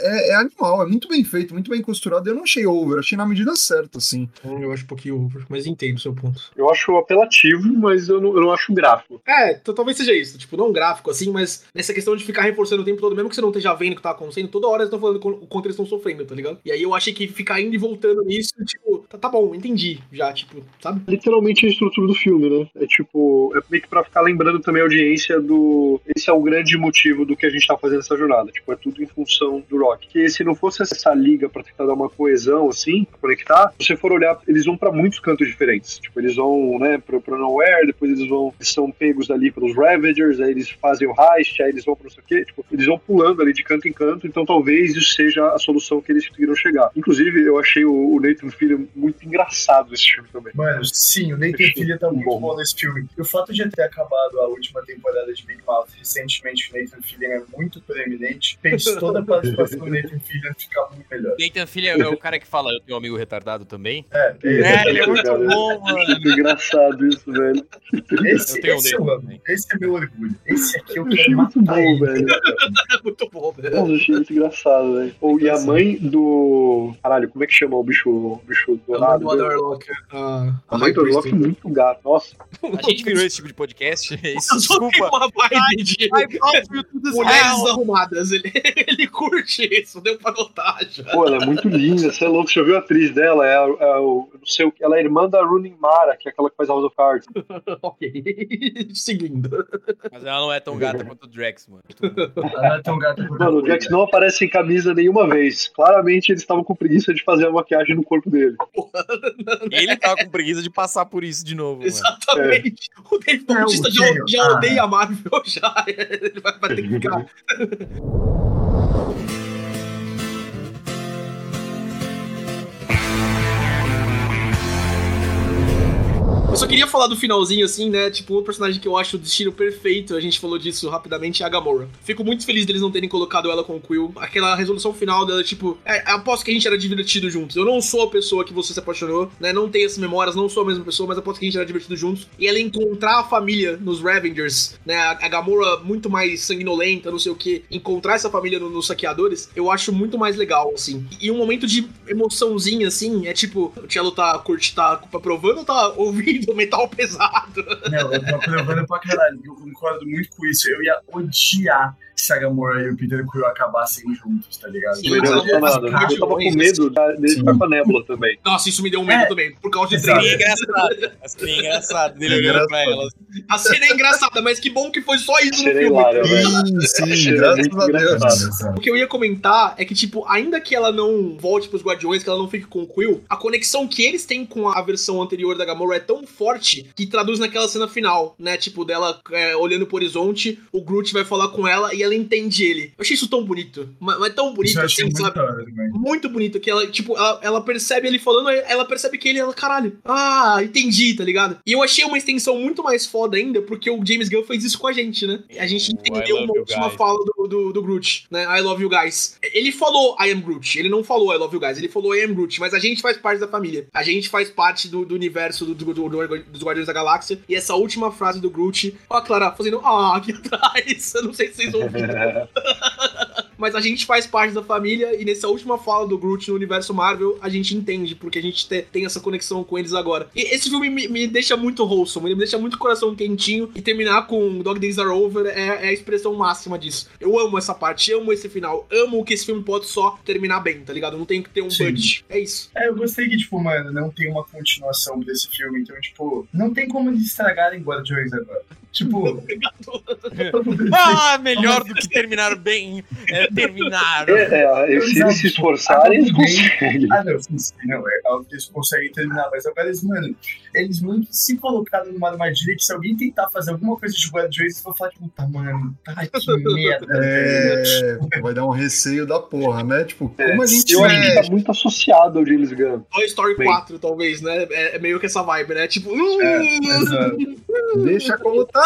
É, é animal, é muito bem feito, muito bem costurado. Eu não achei over, achei na medida certa, assim. Eu acho um pouquinho over, mas entendo o seu ponto. Eu acho apelativo, mas eu não, eu não acho gráfico. É, então talvez seja isso. Tipo, não gráfico cinematográfico, assim, mas nessa questão de ficar reforçando o tempo todo, mesmo que você não esteja vendo o que tá acontecendo, toda hora eles estão falando o quanto eles estão sofrendo, tá ligado? E aí eu achei que ficar indo e voltando nisso, tipo, tá, tá bom, entendi já, tipo, sabe? Literalmente a estrutura do filme, né? É tipo, é meio que pra ficar lembrando também a audiência do. Esse é o grande motivo do que a gente tá fazendo essa jornada. Tipo, é tudo em função do Rock. Que se não fosse essa liga pra tentar dar uma coesão, assim, pra conectar, se você for olhar, eles vão pra muitos cantos diferentes. Tipo, eles vão, né, pro, pro Nowhere, depois eles vão, eles são pegos ali pelos Ravagers, aí eles fazem o heist, aí eles vão pro não sei o quê. Tipo, eles vão pulando ali de canto em canto, então talvez isso seja a solução que eles conseguiram chegar. Inclusive, eu achei o, o Nathan Filho muito engraçado nesse filme também. Mano, sim, o Nathan Fillion tá muito Bom. bom nesse filme. E o fato de ter acabado a última temporada de Big Mouth recentemente, o Nathan Fillion é muito proeminente, fez toda a participação do Nathan Fillion ficar muito melhor. Nathan Filho é o cara que fala, eu tenho um amigo retardado também. É, É, ele é muito Cara, bom, mano. Muito engraçado isso, velho. esse, Eu tenho um esse dele eu amo. também. Esse é meu orgulho. Esse aqui achei quero muito bom, ele. velho. É muito bom, velho. Nossa, eu achei muito engraçado, velho. Ou, e a mãe do. Caralho, como é que chama o bicho, o bicho A mãe dourado? do Otherlock, a, A mãe do Orlock é muito gato. Nossa. A gente virou esse tipo de podcast. Isso, Eu só tenho desculpa. mulheres arrumadas. Ele, ele curte isso, deu pra notar já. Pô, ela é muito linda. Você é louco. Você já viu a atriz dela? É, a, é o. Não sei o que. Ela é irmã da Rooney Mara, que é aquela que faz House of Cards. ok. Seguindo. Mas ela não é tão gata quanto o Drax, mano. Ela não é tão gata quanto Mano, o Julia. não aparece sem camisa nenhuma vez. Claramente eles estavam com preguiça de fazer a maquiagem no corpo dele. Ele tava com preguiça de passar por isso de novo, mano. Exatamente. O Dave É, o Bautista já, gênio. já Ah. odeia a Marvel, já. Ele vai, vai ter que ficar. Eu só queria falar do finalzinho, assim, né? Tipo, um personagem que eu acho o destino perfeito, a gente falou disso rapidamente, é a Gamora. Fico muito feliz deles não terem colocado ela com o Quill. Aquela resolução final dela, tipo, é, aposto que a gente era divertido juntos. Eu não sou a pessoa que você se apaixonou, né? Não tenho essas memórias, não sou a mesma pessoa, mas aposto que a gente era divertido juntos. E ela encontrar a família nos Ravengers, né? A, Gamora muito mais sanguinolenta, não sei o que, encontrar essa família no- nos saqueadores, eu acho muito mais legal, assim. E um momento de emoçãozinha, assim, é tipo, o Cello tá, curte, tá aprovando ou tá ouvindo metal pesado? Não, eu tô aprovando pra caralho. Eu concordo muito com isso. Eu ia odiar se a Gamora e o Peter Quill acabassem juntos, tá ligado? Sim, faz nada. parte Eu tava com medo da- dele Sim. ficar com a Nebula também. Nossa, isso me deu um medo É. também, por causa de Exato. Seria trem. engraçado. Seria engraçado dele olhando pra ela. A cena é engraçada, mas que bom que foi só isso no filme. velho. Sim, sim, Seria graças a Deus. O que eu ia comentar é que, tipo, ainda que ela não volte pros Guardiões, que ela não fique com o Quill, a conexão que eles têm com a versão anterior da Gamora é tão forte que traduz naquela cena final, né? Tipo, dela é, olhando pro horizonte, o Groot vai falar com ela e ela entende ele. Eu achei isso tão bonito. Mas, mas tão bonito assim, muito sabe? hora. Muito bonito, que ela, tipo, ela, ela percebe ele falando, ela percebe que ele, ela, caralho, ah, entendi, tá ligado? E eu achei uma extensão muito mais foda ainda, porque o James Gunn fez isso com a gente, né? A gente O entendeu I love uma you última guys. fala do, do, do Groot, né? I love you guys. Ele falou I am Groot, ele não falou I love you guys, ele falou I am Groot, mas a gente faz parte da família. A gente faz parte do, do universo do- do- do- dos Guardiões da Galáxia. E essa última frase do Groot, ó, a Clara fazendo ah aqui atrás. Eu não sei se vocês ouviram. Mas a gente faz parte da família e nessa última fala do Groot no universo Marvel, a gente entende, porque a gente te- tem essa conexão com eles agora. E esse filme me, me deixa muito wholesome, ele me deixa muito coração quentinho e terminar com Dog Days Are Over é, é a expressão máxima disso. Eu amo essa parte, amo esse final, amo que esse filme pode só terminar bem, tá ligado? Não tem que ter um budget. É isso. É, eu gostei que, tipo, mano, não tem uma continuação desse filme, então, tipo, não tem como eles estragarem Guardiões agora. Tipo, Ah, melhor do que terminar bem é terminar. É, é, se eles se esforçarem, eles conseguem. ah, não, sim, sim, não, é eles conseguem terminar, mas agora eles, mano, eles muito se colocaram numa armadilha que se alguém tentar fazer alguma coisa de Guardiões, eles vão falar, tipo, puta, mano, tá que merda, velho. É, vai dar um receio da porra, né? Tipo, como a gente Eu acho que é. tá muito associado ao James Gunn. Toy Story Bem. 4, talvez, né? É, é meio que essa vibe, né? Tipo, É, exato. Deixa como tá.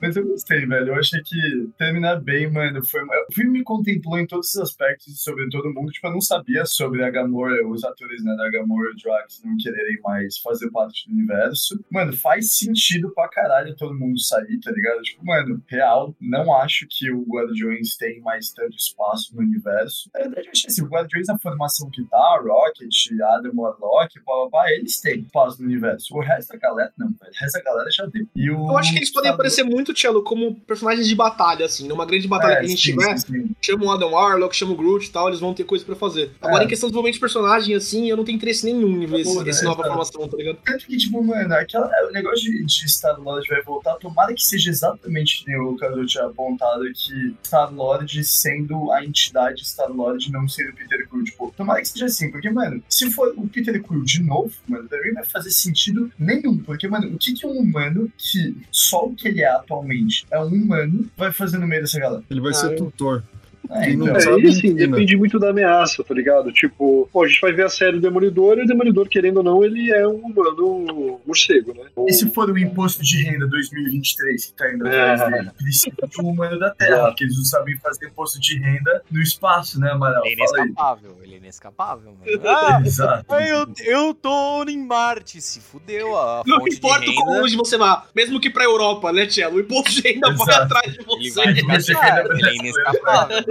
Mas eu gostei, velho. Eu achei que terminar bem, mano, foi. O filme me contemplou em todos os aspectos sobre todo mundo. Tipo, eu não sabia sobre a Gamora, os atores, né, da Gamora e o Drax não quererem mais fazer parte do universo. Mano, faz sentido pra caralho todo mundo sair, tá ligado? Tipo, mano, real, não acho que o Guardiões tem mais tanto espaço no universo. Na verdade, eu acho assim, o Guardiões, na formação que tá, Rocket, Adam Warlock, blá, blá, blá, eles têm espaço no universo. O resto da galera, não, velho. O resto da galera já deu. E o eu acho que eles podem aparecer muito muito, Cello, como personagens de batalha, assim. Numa grande batalha É, que a gente sim, tiver, sim, chama o Adam Warlock, chama o Groot e tal, eles vão ter coisa pra fazer. Agora, É. em questão de desenvolvimento de personagem, assim, eu não tenho interesse nenhum em ver esse, Pô, né, essa nova exato. formação, tá ligado? Tanto que, tipo, mano, aquela, o negócio de, de Star-Lord vai voltar, tomara que seja exatamente que o Cadu tinha apontado, que Star-Lord sendo a entidade Star-Lord, não sendo o Peter Quill. Tipo, tomara que seja assim, porque, mano, se for o Peter Quill de novo, mano, pra mim não vai fazer sentido nenhum. Porque, mano, o que que um humano que só o que ele é atualmente é um humano vai fazer no meio dessa galera? Ele vai Ah, ser eu- tutor. É, então. É, e assim, depende muito da ameaça, tá ligado? Tipo, pô, a gente vai ver a série do Demolidor e o Demolidor, querendo ou não, ele é um humano morcego, né? E se for o imposto de renda 2023 que tá indo É. atrás dele? Precisa de um humano da Terra, porque eles não sabem fazer imposto de renda no espaço, né, Amaral? Ele é inescapável, ele é inescapável, mano. Ah, Exato. Eu, eu tô em Marte, se fudeu a Não importa de o quão renda. longe você vá, mesmo que pra Europa, né, Cello? O imposto de renda vai Exato. atrás de Ele você. vai ficar quer ele é inescapável.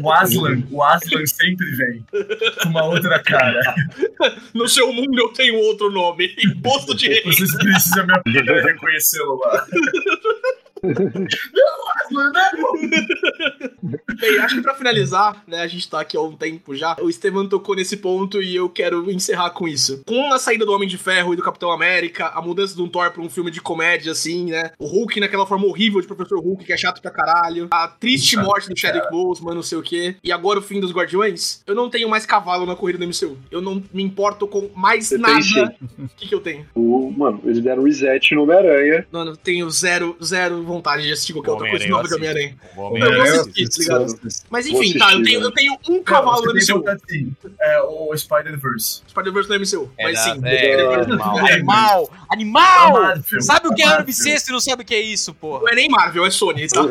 O Aslan, o Aslan sempre vem com uma outra cara. No seu mundo eu tenho outro nome. Imposto de renda. Vocês precisam me reconhecê-lo lá. Bem, acho que pra finalizar, né, a gente tá aqui há um tempo já, o Estevam tocou nesse ponto e eu quero encerrar com isso. Com a saída do Homem de Ferro e do Capitão América, a mudança do Thor pra um filme de comédia, assim, né, o Hulk naquela forma horrível de Professor Hulk, que é chato pra caralho, a triste morte do Chadwick Boseman, não sei o quê, e agora o fim dos Guardiões, eu não tenho mais cavalo na corrida do MCU. Eu não me importo com mais Você nada. O que que eu tenho? O, mano, eles deram reset no Homem-Aranha. Mano, eu tenho zero, zero vontade de assistir qualquer outra coisa nova de eu Homem-Aranha. Eu vou É, assistir, tá ligado? Mas enfim, tá, eu tenho, né? eu tenho um cavalo no MCU. assim, é o Spider-Verse. Spider-Verse no MCU. É mas da- sim. é, É, animal. Animal! Sabe o que é ano bissexto e não sabe o que é isso, porra? Não é nem Marvel, é Sony, tá?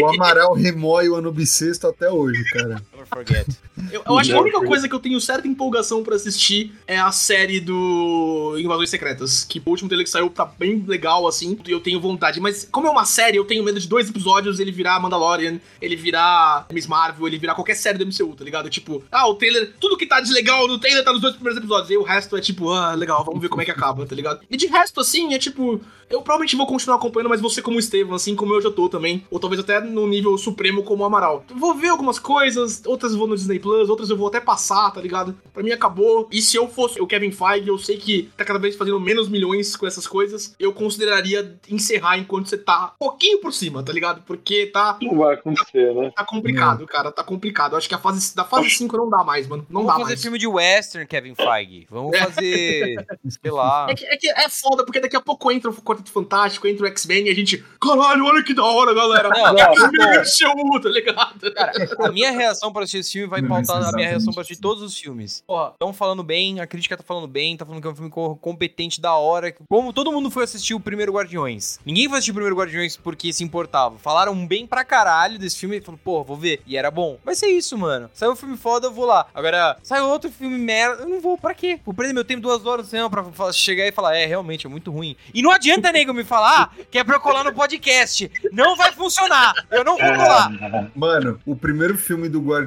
O Amaral remói o ano bissexto até hoje, cara. Never forget. Eu, eu acho que a única coisa que eu tenho certa empolgação pra assistir é a série do Invasões Secretas. Que o último trailer que saiu tá bem legal, assim, e eu tenho vontade. Mas como é uma série, eu tenho medo de dois episódios ele virar Mandalorian, ele virar Miss Marvel, ele virar qualquer série do MCU, tá ligado? Tipo, ah, o trailer, tudo que tá de legal no trailer tá nos dois primeiros episódios. E o resto é tipo, ah, legal, vamos ver como é que acaba, tá ligado? E de resto, assim, é tipo, eu provavelmente vou continuar acompanhando, mas você como o Estevam, assim como eu já tô também. Ou talvez até no nível supremo como o Amaral. Vou ver algumas coisas, outras eu vou no Disney Plus, outras eu vou até passar, tá ligado? Pra mim acabou. E se eu fosse o Kevin Feige, eu sei que tá cada vez fazendo menos milhões com essas coisas, eu consideraria encerrar enquanto você tá um pouquinho por cima, tá ligado? Porque tá, Não vai acontecer, né? tá complicado, cara, tá complicado. Eu acho que a fase da fase 5 não dá mais, mano. Não Vamos dá fazer mais. filme de western, Kevin Feige. Vamos É. fazer, sei lá. É que, é que é foda, porque daqui a pouco entra o Quarteto Fantástico, entra o X-Men e a gente. Caralho, olha que da hora, galera! Não, É não, MCU, tá ligado? Cara, a minha reação para assistir esse filme vai Não, pautar isso é a minha reação para assistir todos os filmes. Porra, estão falando bem, a crítica tá falando bem, tá falando que é um filme co- competente, da hora. Como todo mundo foi assistir o primeiro Guardiões. Ninguém foi assistir o primeiro Guardiões porque se importava. Falaram bem pra caralho desse filme e falou, pô, vou ver. E era bom. Vai ser isso, mano. Saiu um filme foda, eu vou lá. Agora, saiu outro filme merda, eu não vou. Pra quê? Vou perder meu tempo duas horas no cinema pra chegar e falar, é, realmente, é muito ruim. E não adianta, nego, me falar que é pra eu colar no podcast. Não vai funcionar. Eu não vou colar. Mano, o primeiro filme do Guardiões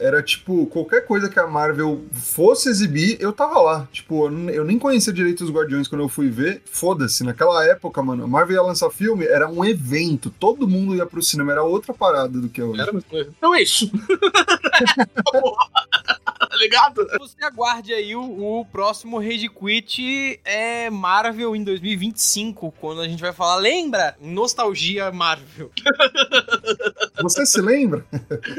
era tipo, qualquer coisa que a Marvel fosse exibir, eu tava lá. Tipo, eu nem conhecia direito os Guardiões quando eu fui ver. Foda-se, naquela época, mano, a Marvel ia lançar filme, era um evento. Todo mundo ia pro cinema, era outra parada do que hoje. Era. Então é isso. ligado? Você aguarde aí o, o próximo Rage Quit é Marvel em 2025, quando a gente vai falar, lembra? Nostalgia Marvel. Você se lembra?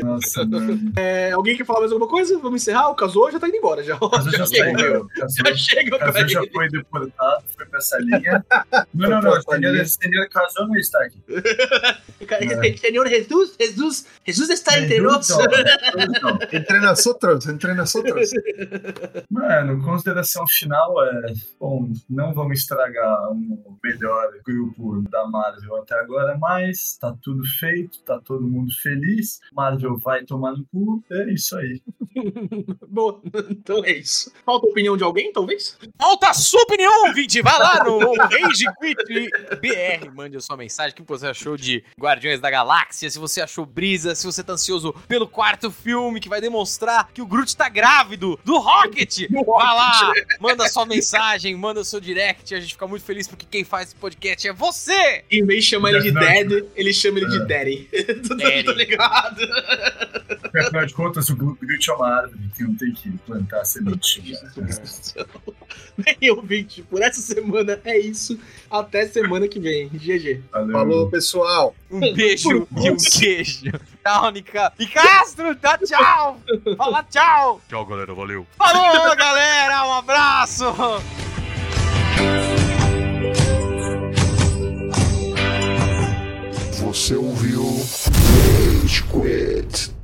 Nossa, mano. É, alguém quer falar mais alguma coisa? Vamos encerrar? O Casou já tá indo embora já. Eu já Já. Já chega pra Casou já foi deportado, foi pra essa linha. Não, não, não. essa Senhor, casou não está aqui. Senhor Jesus, Jesus, Jesus está entre nós. Entre nosotros, entre nosotros. Mano, consideração final é. Bom, não vamos estragar o melhor grupo da Marvel até agora, mas tá tudo feito, tá todo mundo feliz. Marvel vai tomar no cu, é isso aí. Bom, então é isso. Falta a opinião de alguém, talvez? Falta a sua opinião, ouvinte, vai lá! no Rage Quit BR. Mande a sua mensagem. O que você achou de Guardiões da Galáxia? Se você achou brisa, se você tá ansioso pelo quarto filme que vai demonstrar que o Groot tá grávido do Rocket. Vai lá, manda sua mensagem, manda o seu direct. A gente fica muito feliz porque quem faz esse podcast é você. Em vez de chamar ele de. Dad, ele chama ele de É. Daddy. Tu Daddy. tá ligado? Porque, afinal de contas, o Groot é uma árvore que não tem que plantar semente. Bem, ouvinte, por essa semana é isso. Até semana que vem. GG. Valeu. Falou, pessoal. Um beijo e um queijo. Tchau, Nica. E Castro, dá tchau. Fala tchau. Tchau, galera. Valeu. Falou, galera. Um abraço. Você ouviu Rage Quit.